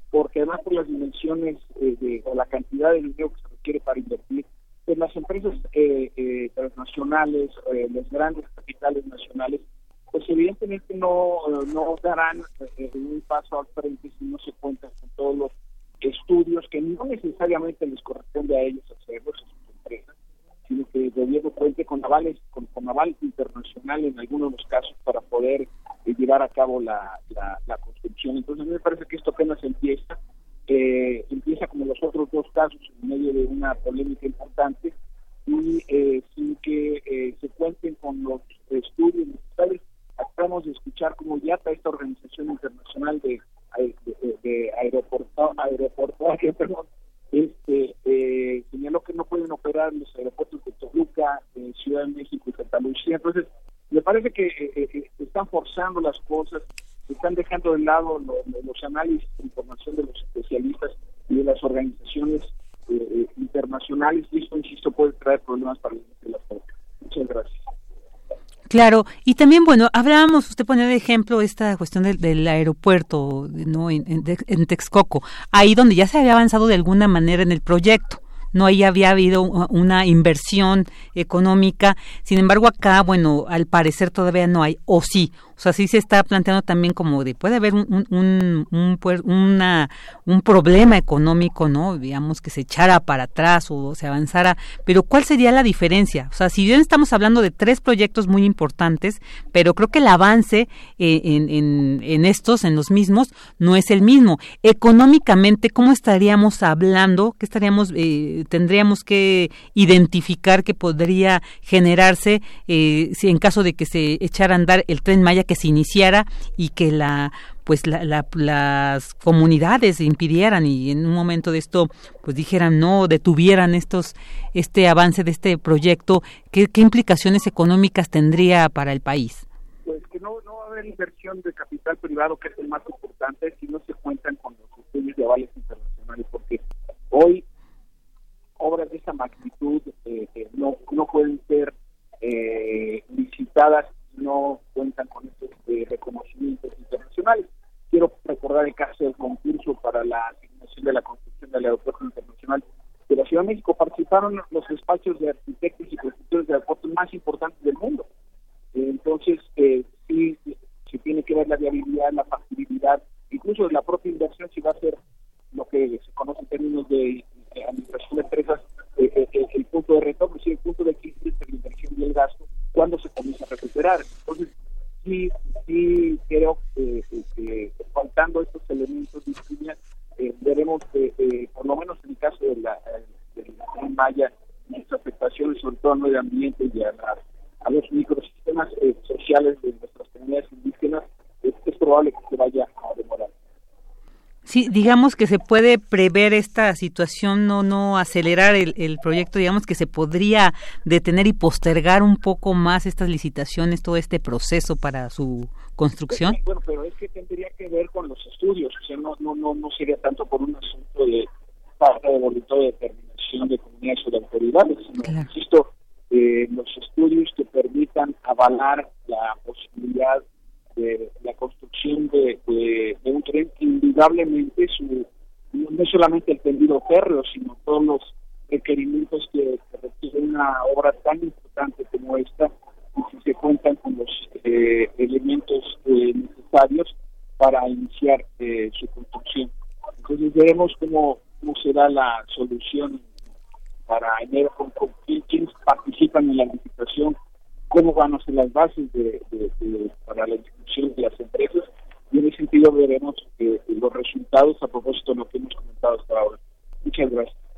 porque además por las dimensiones eh, o la cantidad de dinero que se requiere para invertir, pues las empresas eh, eh transnacionales, los grandes capitales nacionales, pues evidentemente no, no darán un paso al frente si no se cuentan con todos los estudios que no necesariamente les corresponde a ellos hacerlos, a sus empresas, sino que el gobierno cuente con avales, con, aval internacional en algunos de los casos para poder eh, llevar a cabo la, construcción. Entonces, me parece que esto apenas empieza, eh, empieza como los otros dos casos en medio de una polémica importante y eh, sin que se cuenten con los estudios necesarios. Acabamos de escuchar cómo está esta organización internacional de de, de aeropuerto, aeroportuario, perdón, este, eh, señaló que no pueden operar los aeropuertos de Toluca, de Ciudad de México y Santa Lucía. Entonces, me parece que eh, eh, están forzando las cosas, están dejando de lado los análisis de información de los especialistas y de las organizaciones internacionales y esto, insisto, puede traer problemas para la Muchas gracias. Claro, y también, bueno, hablábamos, usted ponía de ejemplo esta cuestión del, aeropuerto, ¿no? En, en, Texcoco, ahí donde ya se había avanzado de alguna manera en el proyecto no ahí había habido una inversión económica. Sin embargo, acá, bueno, al parecer todavía no hay, o sí, o sea, sí se está planteando también como de puede haber un, un, un, una, un problema económico, ¿no? Digamos que se echara para atrás o se avanzara, pero ¿cuál sería la diferencia? O sea, si bien estamos hablando de tres proyectos muy importantes, pero creo que el avance eh, en, en, en estos, en los mismos, no es el mismo. Económicamente, ¿cómo estaríamos hablando? ¿Qué estaríamos, eh, tendríamos que identificar que podría generarse eh, si en caso de que se echara a andar el tren Maya? Que se iniciara y que la pues las comunidades impidieran y en un momento de esto pues dijeran no detuvieran estos este avance de este proyecto qué, implicaciones económicas tendría para el país pues que no, no va a haber inversión de capital privado que es el más importante si no se cuentan con los estudios de avales internacionales porque hoy obras de esa magnitud eh, eh, no no pueden ser eh, visitadas no cuentan con estos eh, reconocimientos internacionales. Quiero recordar el caso del concurso para la asignación de la construcción del aeropuerto internacional de la Ciudad de México. Participaron los despachos de arquitectos y constructores de aeropuertos más importantes del mundo. entonces, eh, sí, se tiene que ver la viabilidad, la factibilidad, incluso de la propia inversión, si va a ser lo que se conoce en términos de, administración de empresas, eh, eh, el punto de retorno, si el punto de equilibrio entre la inversión y el gasto, cuando se comienza a recuperar. Entonces, sí, sí creo que, faltando estos elementos de eh, veremos que, eh, por lo menos en el caso de la, de Maya, muchas afectaciones, sobre todo al medio ambiente y a, a los microsistemas eh, sociales de nuestras comunidades indígenas, es, probable que se vaya. Sí, digamos que se puede prever esta situación, no, no acelerar el, el, proyecto, digamos que se podría detener y postergar un poco más estas licitaciones, todo este proceso para su construcción. Bueno, pero es que tendría que ver con los estudios, o sea, no, no, no, no sería tanto por un asunto de parte de voluntad de determinación de comunidades o de autoridades, sino, claro. insisto, eh, los estudios que permitan avalar la posibilidad de la construcción de, un tren, indudablemente su, no solamente el tendido férreo, sino todos los requerimientos que, que requiere una obra tan importante como esta, y si se cuentan con los eh, elementos eh, necesarios para iniciar eh, su construcción. Entonces veremos cómo, cómo será la solución para enero, con, con participan en la licitación, cómo van a ser las bases de, para la inscripción de las empresas y en ese sentido veremos eh, los resultados a propósito de lo que hemos comentado hasta ahora. Muchas gracias.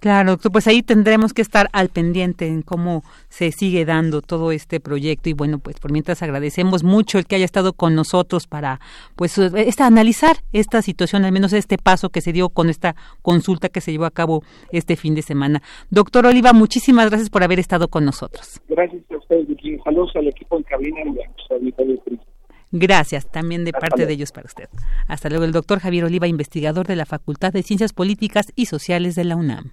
Claro, pues ahí tendremos que estar al pendiente en cómo se sigue dando todo este proyecto y bueno, pues por mientras agradecemos mucho el que haya estado con nosotros para pues esta analizar esta situación, al menos este paso que se dio con esta consulta que se llevó a cabo este fin de semana. Doctor Oliva, muchísimas gracias por haber estado con nosotros. Gracias a ustedes, Virginia. Saludos al equipo en cabina y a auditorio Gracias también de parte de ellos para usted. Hasta luego, el doctor Javier Oliva, investigador de la Facultad de Ciencias Políticas y Sociales de la UNAM.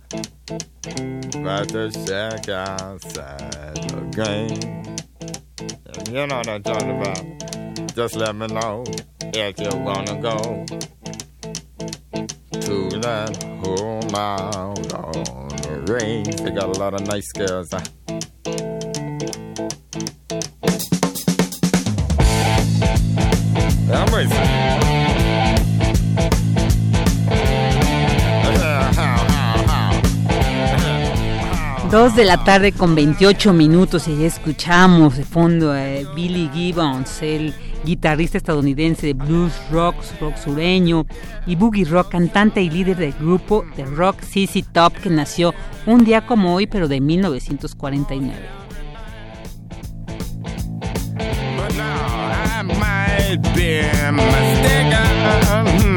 about the shack outside the game. You know what I'm talking about. Just let me know if you wanna go to that home out on the range. They got a lot of nice girls. I'm racing. Dos de la tarde con 28 minutos y escuchamos de fondo a Billy Gibbons, el guitarrista estadounidense de blues rock, rock sureño y boogie rock, cantante y líder del grupo de rock CC Top que nació un día como hoy pero de 1949. But now I might be mistaken.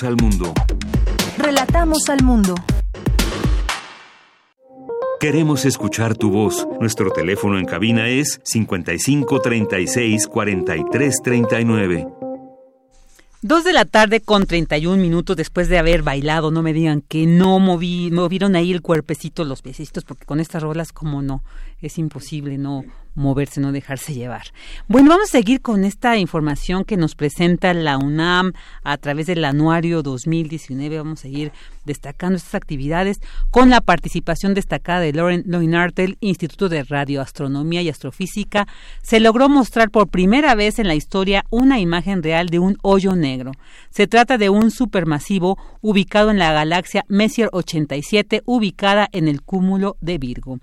Relatamos al mundo. Relatamos al mundo. Queremos escuchar tu voz. Nuestro teléfono en cabina es 55 36 43 39. Dos de la tarde con 31 minutos después de haber bailado. No me digan que no moví, movieron ahí el cuerpecito, los piecitos, porque con estas rolas, como no, es imposible no moverse, no dejarse llevar. Bueno, vamos a seguir con esta información que nos presenta la UNAM a través del anuario 2019. Vamos a seguir destacando estas actividades con la participación destacada de Lauren Loinart del Instituto de Radioastronomía y Astrofísica. Se logró mostrar por primera vez en la historia una imagen real de un hoyo negro. Se trata de un supermasivo ubicado en la galaxia Messier 87, ubicada en el cúmulo de Virgo.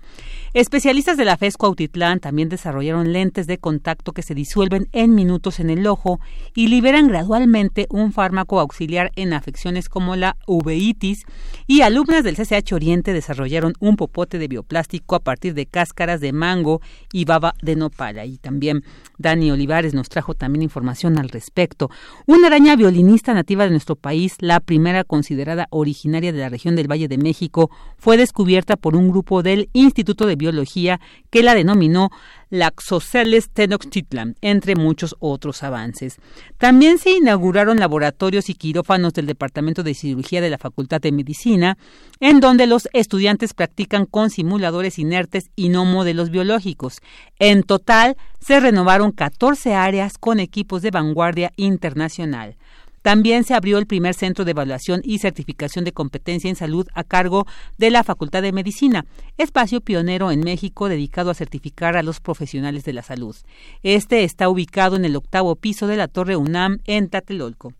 Especialistas de la FESCO Autitlán también desarrollaron lentes de contacto que se disuelven en minutos en el ojo y liberan gradualmente un fármaco auxiliar en afecciones como la uveitis y alumnas del CCH Oriente desarrollaron un popote de bioplástico a partir de cáscaras de mango y baba de nopala y también Dani Olivares nos trajo también información al respecto. Una araña violinista nativa de nuestro país, la primera considerada originaria de la región del Valle de México, fue descubierta por un grupo del Instituto de Biología que la denominó Laxoceles tenochtitlan, entre muchos otros avances. También se inauguraron laboratorios y quirófanos del Departamento de Cirugía de la Facultad de Medicina, en donde los estudiantes practican con simuladores inertes y no modelos biológicos. En total, se renovaron 14 áreas con equipos de vanguardia internacional. También se abrió el primer centro de evaluación y certificación de competencia en salud a cargo de la Facultad de Medicina, espacio pionero en México dedicado a certificar a los profesionales de la salud. Este está ubicado en el octavo piso de la Torre UNAM en Tlatelolco.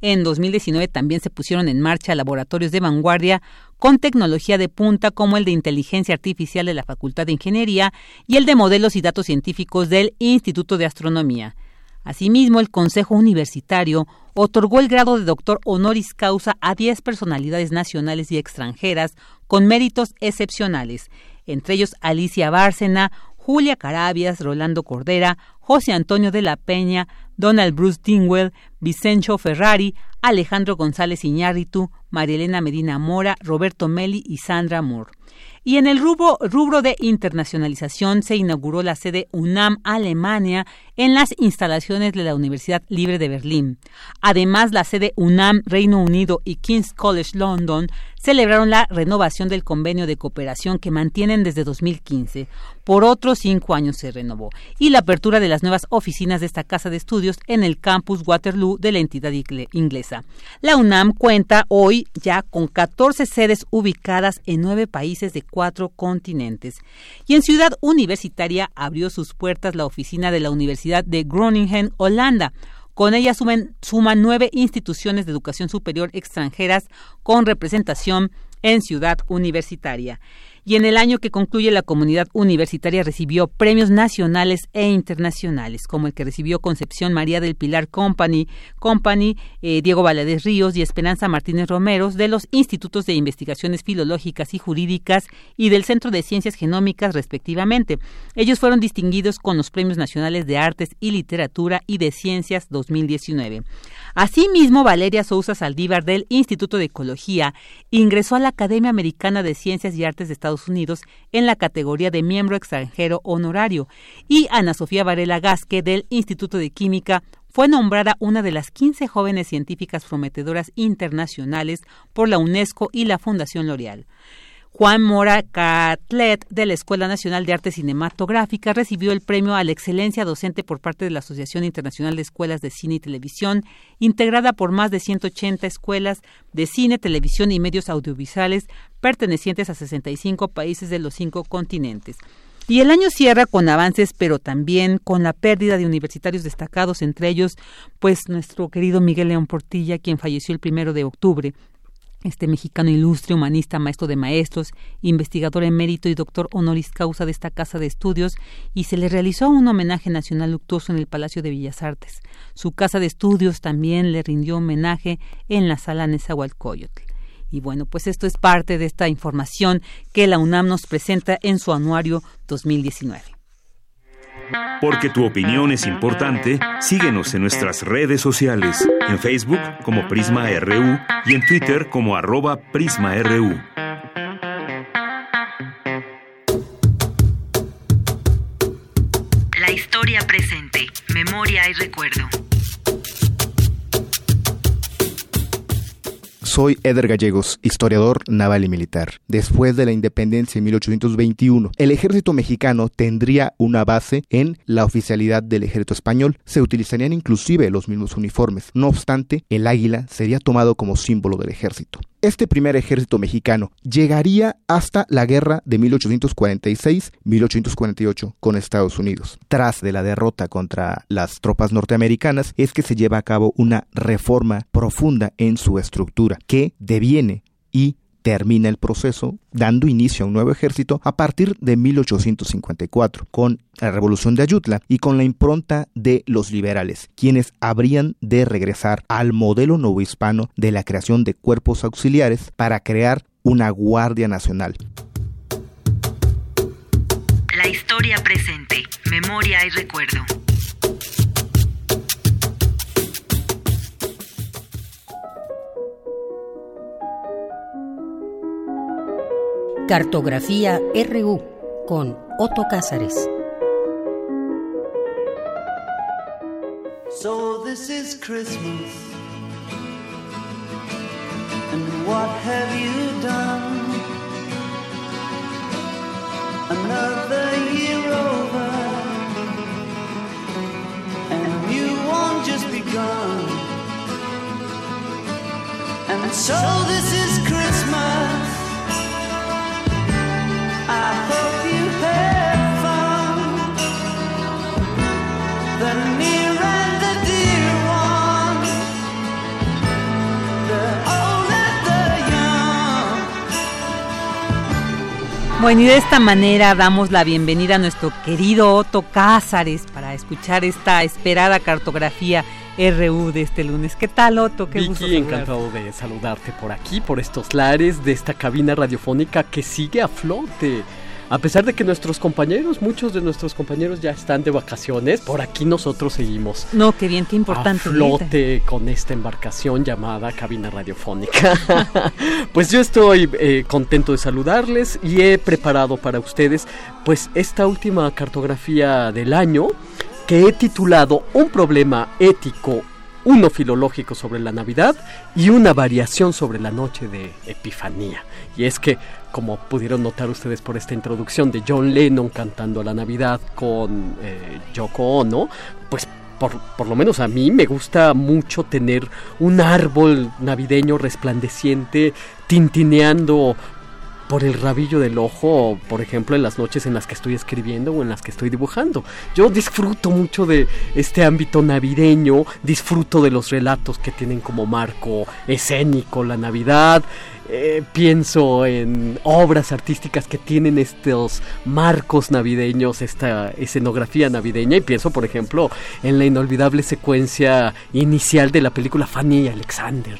En 2019 también se pusieron en marcha laboratorios de vanguardia con tecnología de punta como el de inteligencia artificial de la Facultad de Ingeniería y el de modelos y datos científicos del Instituto de Astronomía. Asimismo, el Consejo Universitario otorgó el grado de doctor honoris causa a 10 personalidades nacionales y extranjeras con méritos excepcionales, entre ellos Alicia Bárcena, Julia Carabias, Rolando Cordera, José Antonio de la Peña, Donald Bruce Dingwell, Vicencio Ferrari, Alejandro González Iñárritu, Marielena Medina Mora, Roberto Meli y Sandra Moore. Y en el rubro, de internacionalización se inauguró la sede UNAM Alemania en las instalaciones de la Universidad Libre de Berlín. Además, la sede UNAM Reino Unido y King's College London celebraron la renovación del convenio de cooperación que mantienen desde 2015. Por otros cinco años se renovó. Y la apertura de las nuevas oficinas de esta casa de estudios en el campus Waterloo de la entidad inglesa. La UNAM cuenta hoy ya con 14 sedes ubicadas en nueve países de cuatro continentes. Y en Ciudad Universitaria abrió sus puertas la oficina de la Universidad de Groningen, Holanda. Con ella suman, suman nueve instituciones de educación superior extranjeras con representación en Ciudad Universitaria y en el año que concluye la comunidad universitaria recibió premios nacionales e internacionales, como el que recibió Concepción María del Pilar Company, Company eh, Diego Valadez Ríos y Esperanza Martínez Romeros de los Institutos de Investigaciones Filológicas y Jurídicas y del Centro de Ciencias Genómicas, respectivamente. Ellos fueron distinguidos con los Premios Nacionales de Artes y Literatura y de Ciencias 2019. Asimismo, Valeria Sousa Saldívar del Instituto de Ecología ingresó a la Academia Americana de Ciencias y Artes de Estados Unidos en la categoría de miembro extranjero honorario y Ana Sofía Varela Gasque del Instituto de Química fue nombrada una de las 15 jóvenes científicas prometedoras internacionales por la UNESCO y la Fundación L'Oreal. Juan Mora Catlet de la Escuela Nacional de Arte Cinematográfica recibió el premio a la excelencia docente por parte de la Asociación Internacional de Escuelas de Cine y Televisión, integrada por más de 180 escuelas de cine, televisión y medios audiovisuales pertenecientes a 65 países de los cinco continentes. Y el año cierra con avances, pero también con la pérdida de universitarios destacados, entre ellos, pues nuestro querido Miguel León Portilla, quien falleció el primero de octubre este mexicano ilustre, humanista, maestro de maestros, investigador emérito y doctor honoris causa de esta casa de estudios, y se le realizó un homenaje nacional luctuoso en el Palacio de Bellas Artes. Su casa de estudios también le rindió homenaje en la sala Nezahualcóyotl. Y bueno, pues esto es parte de esta información que la UNAM nos presenta en su anuario 2019. Porque tu opinión es importante, síguenos en nuestras redes sociales, en Facebook como Prisma RU y en Twitter como arroba PrismaRU. La historia presente, memoria y recuerdo. Soy Eder Gallegos, historiador naval y militar. Después de la independencia en 1821, el ejército mexicano tendría una base en la oficialidad del ejército español. Se utilizarían inclusive los mismos uniformes. No obstante, el águila sería tomado como símbolo del ejército. Este primer ejército mexicano llegaría hasta la guerra de 1846-1848 con Estados Unidos. Tras de la derrota contra las tropas norteamericanas es que se lleva a cabo una reforma profunda en su estructura que deviene y termina el proceso dando inicio a un nuevo ejército a partir de 1854 con la revolución de Ayutla y con la impronta de los liberales, quienes habrían de regresar al modelo novohispano de la creación de cuerpos auxiliares para crear una Guardia Nacional. La historia presente, memoria y recuerdo. Cartografía RU con Otto Cázares. So this is Christmas. And what have you done? Another year over. And you won't just begun. And so this is Bueno, y de esta manera damos la bienvenida a nuestro querido Otto Cázares para escuchar esta esperada cartografía RU de este lunes. ¿Qué tal, Otto? Qué gusto Vicky, saludarte. encantado de saludarte por aquí, por estos lares de esta cabina radiofónica que sigue a flote. A pesar de que nuestros compañeros, muchos de nuestros compañeros ya están de vacaciones, por aquí nosotros seguimos No, qué bien, qué importante. a flote con esta embarcación llamada cabina radiofónica. pues yo estoy eh, contento de saludarles y he preparado para ustedes pues esta última cartografía del año que he titulado Un problema ético, uno filológico sobre la Navidad y una variación sobre la noche de Epifanía. Y es que, como pudieron notar ustedes por esta introducción de John Lennon cantando la Navidad con eh, Yoko Ono, pues por, por lo menos a mí me gusta mucho tener un árbol navideño resplandeciente tintineando por el rabillo del ojo, por ejemplo, en las noches en las que estoy escribiendo o en las que estoy dibujando. Yo disfruto mucho de este ámbito navideño, disfruto de los relatos que tienen como marco escénico la Navidad. eh, pienso en obras artísticas que tienen estos marcos navideños, esta escenografía navideña y pienso, por ejemplo, en la inolvidable secuencia inicial de la película Fanny y Alexander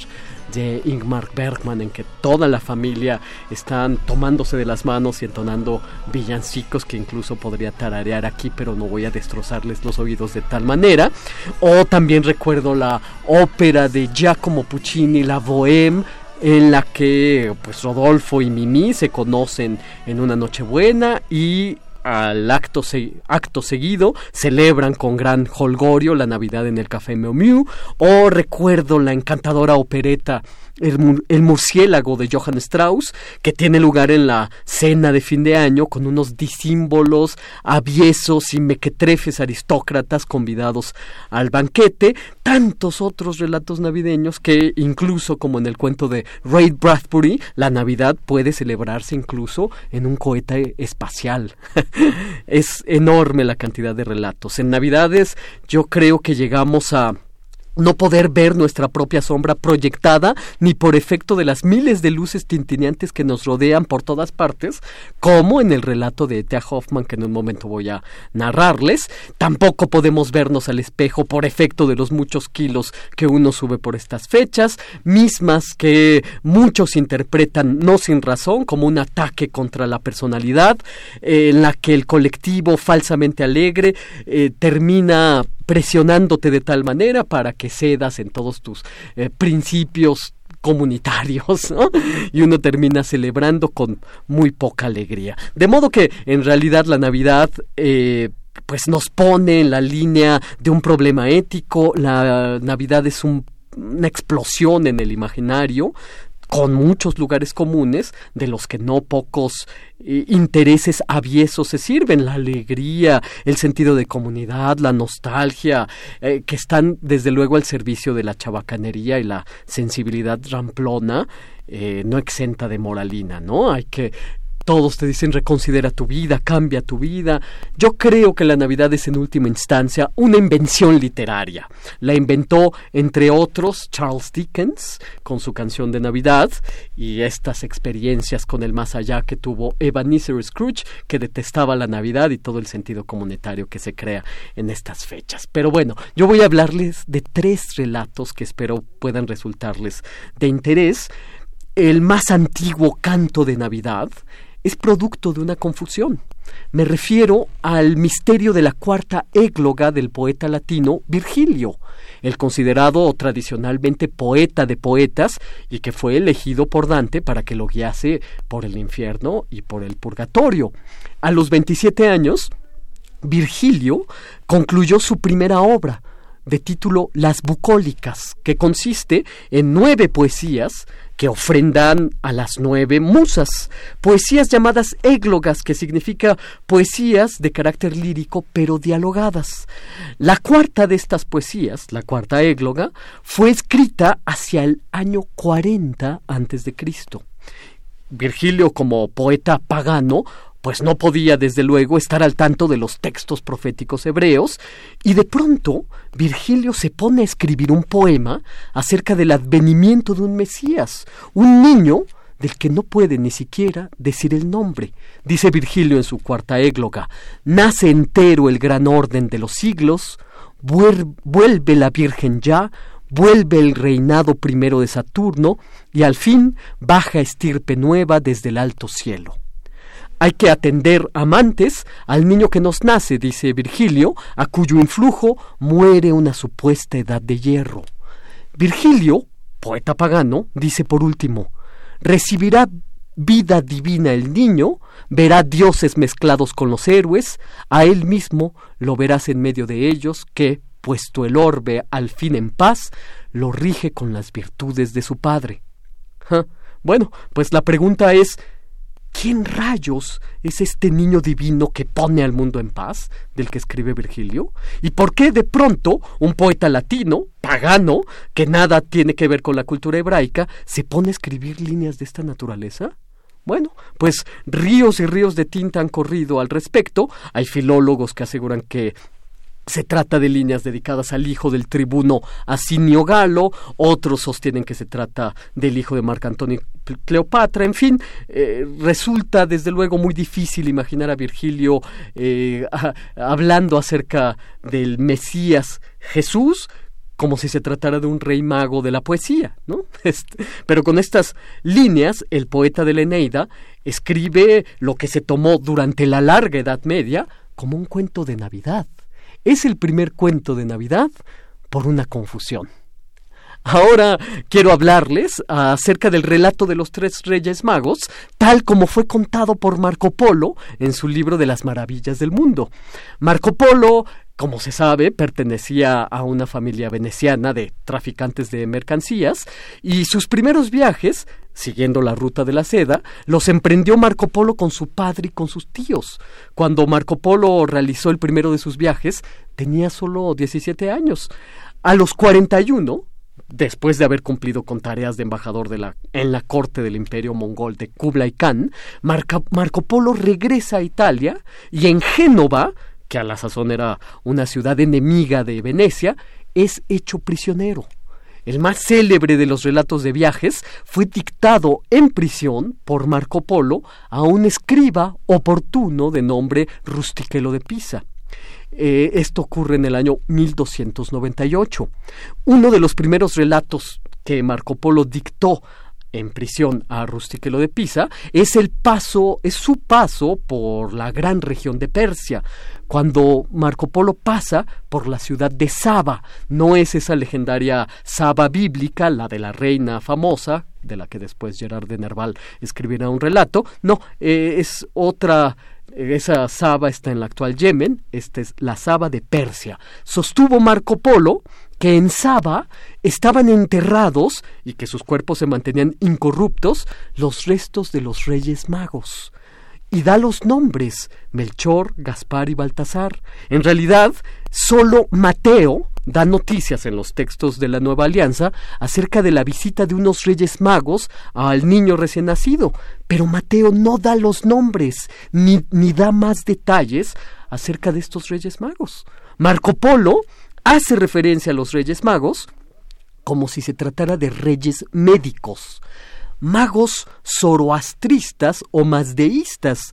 de Ingmar Bergman en que toda la familia están tomándose de las manos y entonando villancicos que incluso podría tararear aquí pero no voy a destrozarles los oídos de tal manera. O también recuerdo la ópera de Giacomo Puccini La Bohème en la que pues Rodolfo y Mimi se conocen en una Nochebuena y al acto, acto seguido celebran con gran holgorio la Navidad en el Café Miu Miu o recuerdo la encantadora opereta el, Mu- el murciélago de Johann Strauss que tiene lugar en la cena de fin de año con unos disímbolos aviesos y mequetrefes aristócratas convidados al banquete tantos otros relatos navideños que incluso como en el cuento de Ray Bradbury la Navidad puede celebrarse incluso en un cohete espacial es enorme la cantidad de relatos. En Navidades yo creo que llegamos a no poder ver nuestra propia sombra proyectada ni por efecto de las miles de luces tintineantes que nos rodean por todas partes, como en el relato de Thea Hoffman que en un momento voy a narrarles. Tampoco podemos vernos al espejo por efecto de los muchos kilos que uno sube por estas fechas, mismas que muchos interpretan no sin razón como un ataque contra la personalidad, eh, en la que el colectivo falsamente alegre eh, termina presionándote de tal manera para que cedas en todos tus eh, principios comunitarios ¿no? y uno termina celebrando con muy poca alegría. De modo que en realidad la Navidad eh, pues nos pone en la línea de un problema ético, la Navidad es un una explosión en el imaginario con muchos lugares comunes de los que no pocos eh, intereses aviesos se sirven, la alegría, el sentido de comunidad, la nostalgia, eh, que están desde luego al servicio de la chabacanería y la sensibilidad ramplona, eh, no exenta de moralina, ¿no? Hay que todos te dicen reconsidera tu vida, cambia tu vida. Yo creo que la Navidad es en última instancia una invención literaria. La inventó, entre otros, Charles Dickens con su canción de Navidad y estas experiencias con el más allá que tuvo Ebenezer Scrooge, que detestaba la Navidad y todo el sentido comunitario que se crea en estas fechas. Pero bueno, yo voy a hablarles de tres relatos que espero puedan resultarles de interés. El más antiguo canto de Navidad, es producto de una confusión. Me refiero al misterio de la cuarta égloga del poeta latino Virgilio, el considerado tradicionalmente poeta de poetas y que fue elegido por Dante para que lo guiase por el infierno y por el purgatorio. A los 27 años, Virgilio concluyó su primera obra, de título Las Bucólicas, que consiste en nueve poesías que ofrendan a las nueve musas, poesías llamadas églogas, que significa poesías de carácter lírico pero dialogadas. La cuarta de estas poesías, la cuarta égloga, fue escrita hacia el año 40 antes de Cristo. Virgilio como poeta pagano pues no podía desde luego estar al tanto de los textos proféticos hebreos, y de pronto Virgilio se pone a escribir un poema acerca del advenimiento de un Mesías, un niño del que no puede ni siquiera decir el nombre. Dice Virgilio en su cuarta égloga, nace entero el gran orden de los siglos, vuelve la Virgen ya, vuelve el reinado primero de Saturno, y al fin baja estirpe nueva desde el alto cielo. Hay que atender amantes al niño que nos nace, dice Virgilio, a cuyo influjo muere una supuesta edad de hierro. Virgilio, poeta pagano, dice por último, recibirá vida divina el niño, verá dioses mezclados con los héroes, a él mismo lo verás en medio de ellos, que, puesto el orbe al fin en paz, lo rige con las virtudes de su padre. Bueno, pues la pregunta es ¿Quién rayos es este niño divino que pone al mundo en paz, del que escribe Virgilio? ¿Y por qué de pronto un poeta latino, pagano, que nada tiene que ver con la cultura hebraica, se pone a escribir líneas de esta naturaleza? Bueno, pues ríos y ríos de tinta han corrido al respecto. Hay filólogos que aseguran que se trata de líneas dedicadas al hijo del tribuno Asinio Galo, otros sostienen que se trata del hijo de Marc Antonio Cleopatra, en fin, eh, resulta desde luego muy difícil imaginar a Virgilio eh, hablando acerca del Mesías Jesús como si se tratara de un rey mago de la poesía, ¿no? Este, pero con estas líneas, el poeta de la Eneida escribe lo que se tomó durante la larga Edad Media como un cuento de Navidad es el primer cuento de Navidad por una confusión. Ahora quiero hablarles acerca del relato de los tres reyes magos, tal como fue contado por Marco Polo en su libro de las maravillas del mundo. Marco Polo como se sabe, pertenecía a una familia veneciana de traficantes de mercancías y sus primeros viajes, siguiendo la ruta de la seda, los emprendió Marco Polo con su padre y con sus tíos. Cuando Marco Polo realizó el primero de sus viajes, tenía solo 17 años. A los 41, después de haber cumplido con tareas de embajador en la corte del imperio mongol de Kublai Khan, Marco Polo regresa a Italia y en Génova que a la sazón era una ciudad enemiga de Venecia, es hecho prisionero. El más célebre de los relatos de viajes fue dictado en prisión por Marco Polo a un escriba oportuno de nombre Rustiquelo de Pisa. Eh, esto ocurre en el año 1298. Uno de los primeros relatos que Marco Polo dictó en prisión a Rustiquelo de Pisa es el paso, es su paso por la gran región de Persia, cuando Marco Polo pasa por la ciudad de Saba. No es esa legendaria Saba bíblica, la de la reina famosa, de la que después Gerard de Nerval escribirá un relato. No, eh, es otra esa Saba está en la actual Yemen, esta es la Saba de Persia. Sostuvo Marco Polo que en Saba estaban enterrados y que sus cuerpos se mantenían incorruptos los restos de los reyes magos. Y da los nombres Melchor, Gaspar y Baltasar. En realidad, solo Mateo da noticias en los textos de la Nueva Alianza acerca de la visita de unos reyes magos al niño recién nacido, pero Mateo no da los nombres ni, ni da más detalles acerca de estos reyes magos. Marco Polo hace referencia a los reyes magos como si se tratara de reyes médicos, magos zoroastristas o mazdeístas,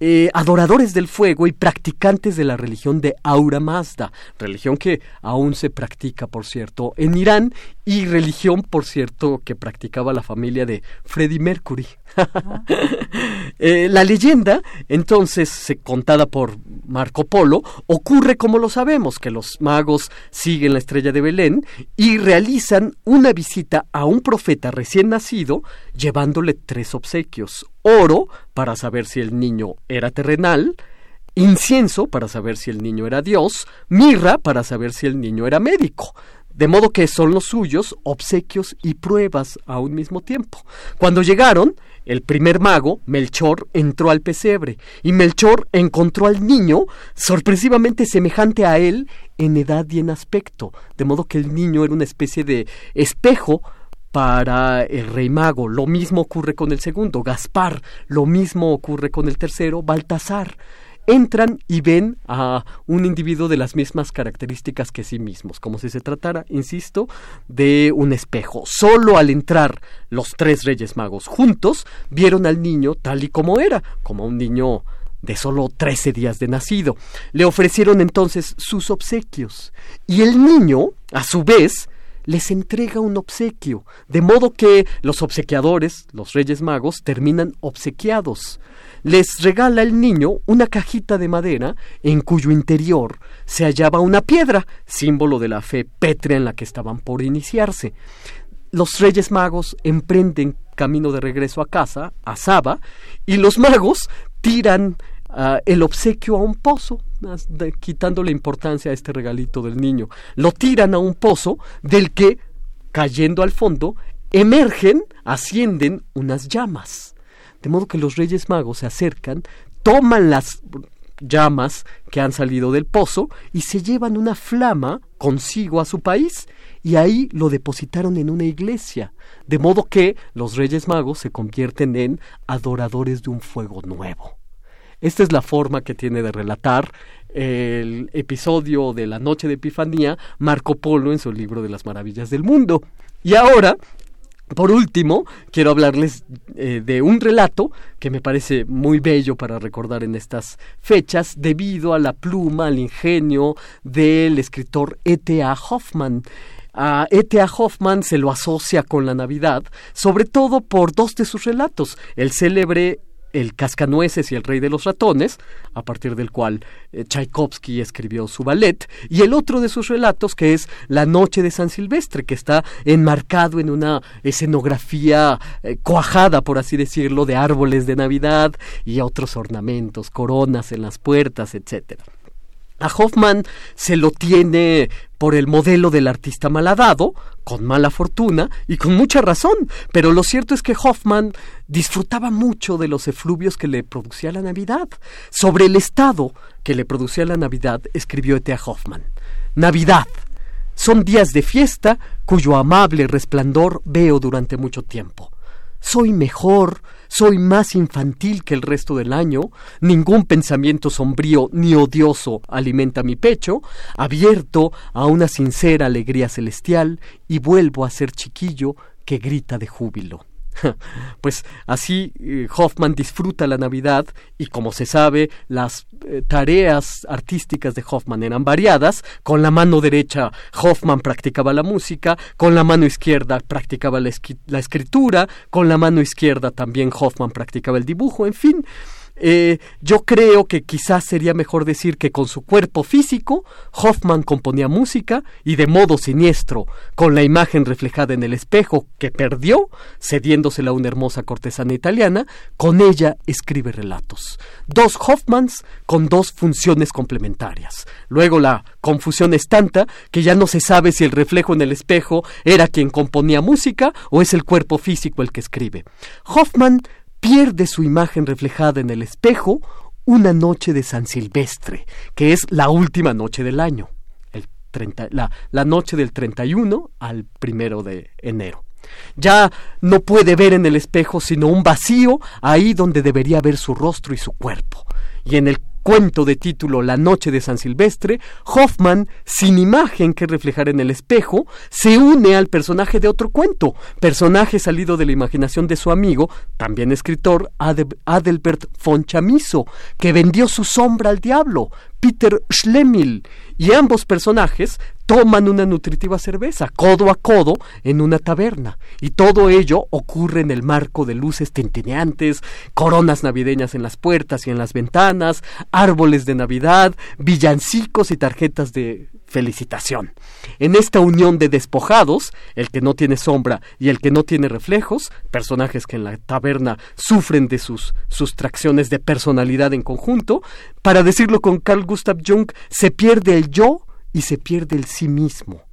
eh, adoradores del fuego y practicantes de la religión de Aura Mazda, religión que aún se practica, por cierto, en Irán y religión, por cierto, que practicaba la familia de Freddie Mercury. Eh, la leyenda, entonces, contada por Marco Polo, ocurre como lo sabemos, que los magos siguen la estrella de Belén y realizan una visita a un profeta recién nacido llevándole tres obsequios. Oro, para saber si el niño era terrenal, incienso, para saber si el niño era Dios, mirra, para saber si el niño era médico. De modo que son los suyos obsequios y pruebas a un mismo tiempo. Cuando llegaron, el primer mago, Melchor, entró al pesebre y Melchor encontró al niño sorpresivamente semejante a él en edad y en aspecto, de modo que el niño era una especie de espejo para el rey mago. Lo mismo ocurre con el segundo, Gaspar. Lo mismo ocurre con el tercero, Baltasar entran y ven a un individuo de las mismas características que sí mismos, como si se tratara, insisto, de un espejo. Solo al entrar los tres reyes magos juntos, vieron al niño tal y como era, como un niño de solo trece días de nacido. Le ofrecieron entonces sus obsequios, y el niño, a su vez, les entrega un obsequio, de modo que los obsequiadores, los Reyes Magos, terminan obsequiados les regala el niño una cajita de madera en cuyo interior se hallaba una piedra, símbolo de la fe pétrea en la que estaban por iniciarse. Los reyes magos emprenden camino de regreso a casa, a Saba, y los magos tiran ah, el obsequio a un pozo, quitando la importancia a este regalito del niño. Lo tiran a un pozo del que, cayendo al fondo, emergen, ascienden unas llamas. De modo que los Reyes Magos se acercan, toman las llamas que han salido del pozo y se llevan una flama consigo a su país y ahí lo depositaron en una iglesia, de modo que los Reyes Magos se convierten en adoradores de un fuego nuevo. Esta es la forma que tiene de relatar el episodio de la noche de Epifanía Marco Polo en su libro de las maravillas del mundo. Y ahora por último, quiero hablarles eh, de un relato que me parece muy bello para recordar en estas fechas debido a la pluma, al ingenio del escritor E.T.A. Hoffman. A E.T.A. Hoffman se lo asocia con la Navidad, sobre todo por dos de sus relatos, el célebre el Cascanueces y el Rey de los Ratones, a partir del cual eh, Tchaikovsky escribió su ballet, y el otro de sus relatos que es La Noche de San Silvestre, que está enmarcado en una escenografía eh, cuajada, por así decirlo, de árboles de Navidad y otros ornamentos, coronas en las puertas, etcétera. A Hoffman se lo tiene por el modelo del artista malhadado, con mala fortuna y con mucha razón, pero lo cierto es que Hoffman disfrutaba mucho de los efluvios que le producía la Navidad. Sobre el estado que le producía la Navidad escribió E.T.A. Hoffman. Navidad. Son días de fiesta cuyo amable resplandor veo durante mucho tiempo. Soy mejor, Soy más infantil que el resto del año, ningún pensamiento sombrío ni odioso alimenta mi pecho, abierto a una sincera alegría celestial, y vuelvo a ser chiquillo que grita de júbilo. Pues así eh, Hoffman disfruta la Navidad y como se sabe, las eh, tareas artísticas de Hoffman eran variadas. Con la mano derecha Hoffman practicaba la música, con la mano izquierda practicaba la, la escritura, con la mano izquierda también Hoffman practicaba el dibujo, en fin. Eh, yo creo que quizás sería mejor decir que con su cuerpo físico, Hoffman componía música y de modo siniestro, con la imagen reflejada en el espejo que perdió, cediéndosela a una hermosa cortesana italiana, con ella escribe relatos. Dos Hoffmans con dos funciones complementarias. Luego la confusión es tanta que ya no se sabe si el reflejo en el espejo era quien componía música o es el cuerpo físico el que escribe. Hoffman pierde su imagen reflejada en el espejo una noche de San Silvestre, que es la última noche del año, la, la noche del 31 al primero de enero. Ya no puede ver en el espejo sino un vacío ahí donde debería ver su rostro y su cuerpo. Y en el cuento de título La noche de San Silvestre, Hoffman, sin imagen que reflejar en el espejo, se une al personaje de otro cuento, personaje salido de la imaginación de su amigo, también escritor, Adelbert von Chamisso, que vendió su sombra al diablo, Peter Schlemihl, y ambos personajes toman una nutritiva cerveza, codo a codo, en una taberna. Y todo ello ocurre en el marco de luces tintineantes, coronas navideñas en las puertas y en las ventanas, árboles de Navidad, villancicos y tarjetas de felicitación. En esta unión de despojados, el que no tiene sombra y el que no tiene reflejos, personajes que en la taberna sufren de sus sustracciones de personalidad en conjunto, para decirlo con Carl Gustav Jung, se pierde el yo y se pierde el sí mismo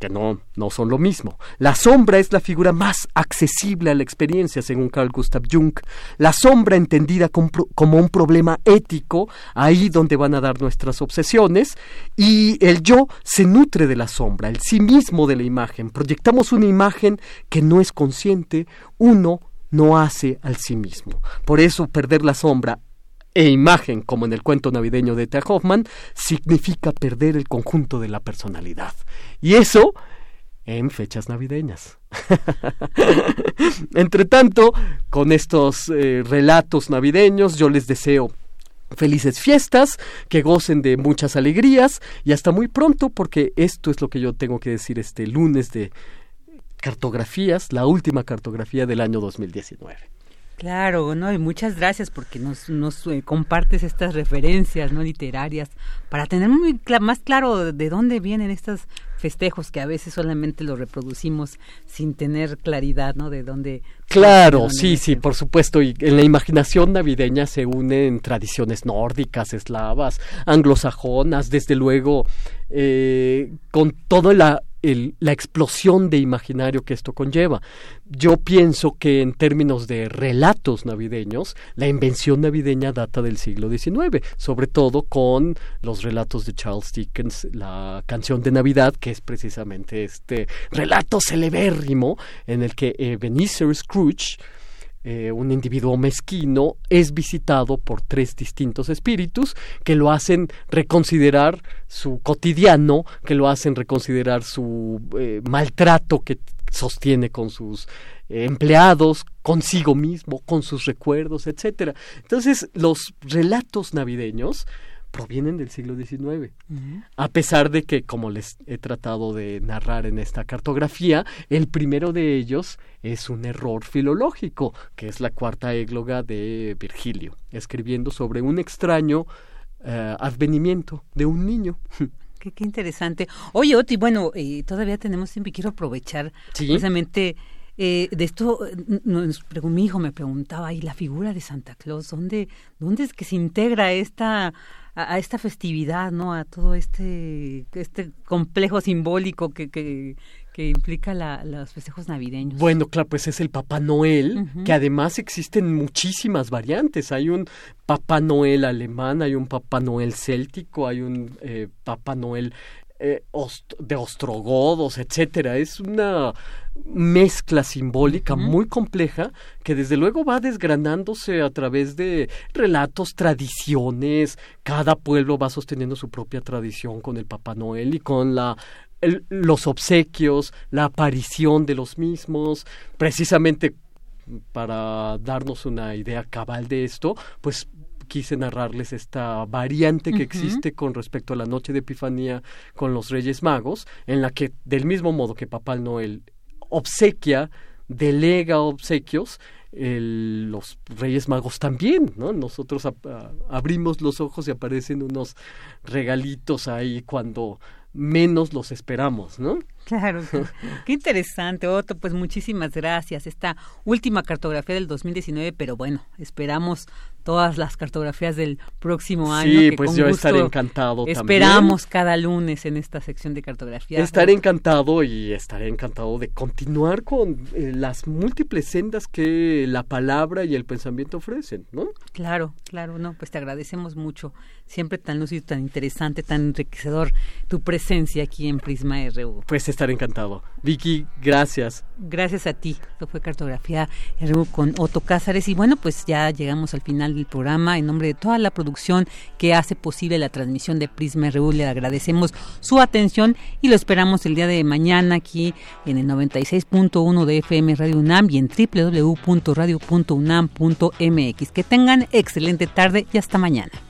que no, no son lo mismo. La sombra es la figura más accesible a la experiencia, según Carl Gustav Jung. La sombra entendida como, un problema ético, ahí donde van a dar nuestras obsesiones, y el yo se nutre de la sombra, el sí mismo de la imagen. Proyectamos una imagen que no es consciente, uno no hace al sí mismo. Por eso perder la sombra e imagen, como en el cuento navideño de T. Hoffman, significa perder el conjunto de la personalidad. Y eso en fechas navideñas. Entre tanto, con estos eh, relatos navideños, yo les deseo felices fiestas, que gocen de muchas alegrías y hasta muy pronto porque esto es lo que yo tengo que decir este lunes de cartografías, la última cartografía del año 2019. Claro, no, y muchas gracias porque nos, nos eh, compartes estas referencias no literarias para tener muy más claro de dónde vienen estos festejos que a veces solamente los reproducimos sin tener claridad, ¿no? De dónde. Claro, sí, sí, por supuesto. Y en la imaginación navideña se unen tradiciones nórdicas, eslavas, anglosajonas, desde luego, eh, con todo la la explosión de imaginario que esto conlleva. Yo pienso que en términos de relatos navideños, la invención navideña data del siglo XIX, sobre todo con los relatos de Charles Dickens, la canción de Navidad, que es precisamente este relato celebérrimo en el que Ebenezer Scrooge eh, un individuo mezquino es visitado por tres distintos espíritus que lo hacen reconsiderar su cotidiano, que lo hacen reconsiderar su eh, maltrato que sostiene con sus empleados, consigo mismo, con sus recuerdos, etcétera. Entonces, los relatos navideños provienen del siglo XIX. A pesar de que, como les he tratado de narrar en esta cartografía, el primero de ellos es un error filológico, que es la cuarta égloga de Virgilio, escribiendo sobre un extraño eh, advenimiento de un niño. Qué, interesante. Oye, Oti, bueno, eh, todavía tenemos tiempo y quiero aprovechar precisamente eh, de esto, mi hijo me preguntaba, ¿y la figura de Santa Claus? ¿Dónde, dónde es que se integra esta a, esta festividad, ¿no? A todo este, este complejo simbólico que, que, que implica la, los festejos navideños. Bueno, claro, pues es el Papá Noel, que además existen muchísimas variantes. Hay un Papá Noel alemán, hay un Papá Noel céltico, hay un eh, Papá Noel eh, de ostrogodos, etcétera. Es una mezcla simbólica muy compleja que desde luego va desgranándose a través de relatos, tradiciones. Cada pueblo va sosteniendo su propia tradición con el Papá Noel y con la los obsequios, la aparición de los mismos, precisamente para darnos una idea cabal de esto, pues quise narrarles esta variante que existe con respecto a la noche de Epifanía con los Reyes Magos, en la que del mismo modo que Papá Noel obsequia, delega obsequios, los Reyes Magos también, ¿no? Nosotros abrimos los ojos y aparecen unos regalitos ahí cuando menos los esperamos, ¿no? Claro, qué interesante, Otto. Pues muchísimas gracias. Esta última cartografía del 2019, pero bueno, esperamos todas las cartografías del próximo año. Sí, pues yo estaré encantado Esperamos cada lunes en esta sección de cartografía. Estaré encantado y estaré encantado de continuar con eh, las múltiples sendas que la palabra y el pensamiento ofrecen, ¿no? Claro, claro, no, pues te agradecemos mucho. Siempre tan lúcido, tan interesante, tan enriquecedor tu presencia aquí en Prisma RU. Pues estaré encantado. Vicky, gracias. Gracias a ti. Esto fue Cartografía RU con Otto Cázares. Y bueno, pues ya llegamos al final del programa. En nombre de toda la producción que hace posible la transmisión de Prisma RU, le agradecemos su atención y lo esperamos el día de mañana aquí en el 96.1 de FM Radio UNAM y en www.radio.unam.mx. Que tengan excelente tarde y hasta mañana.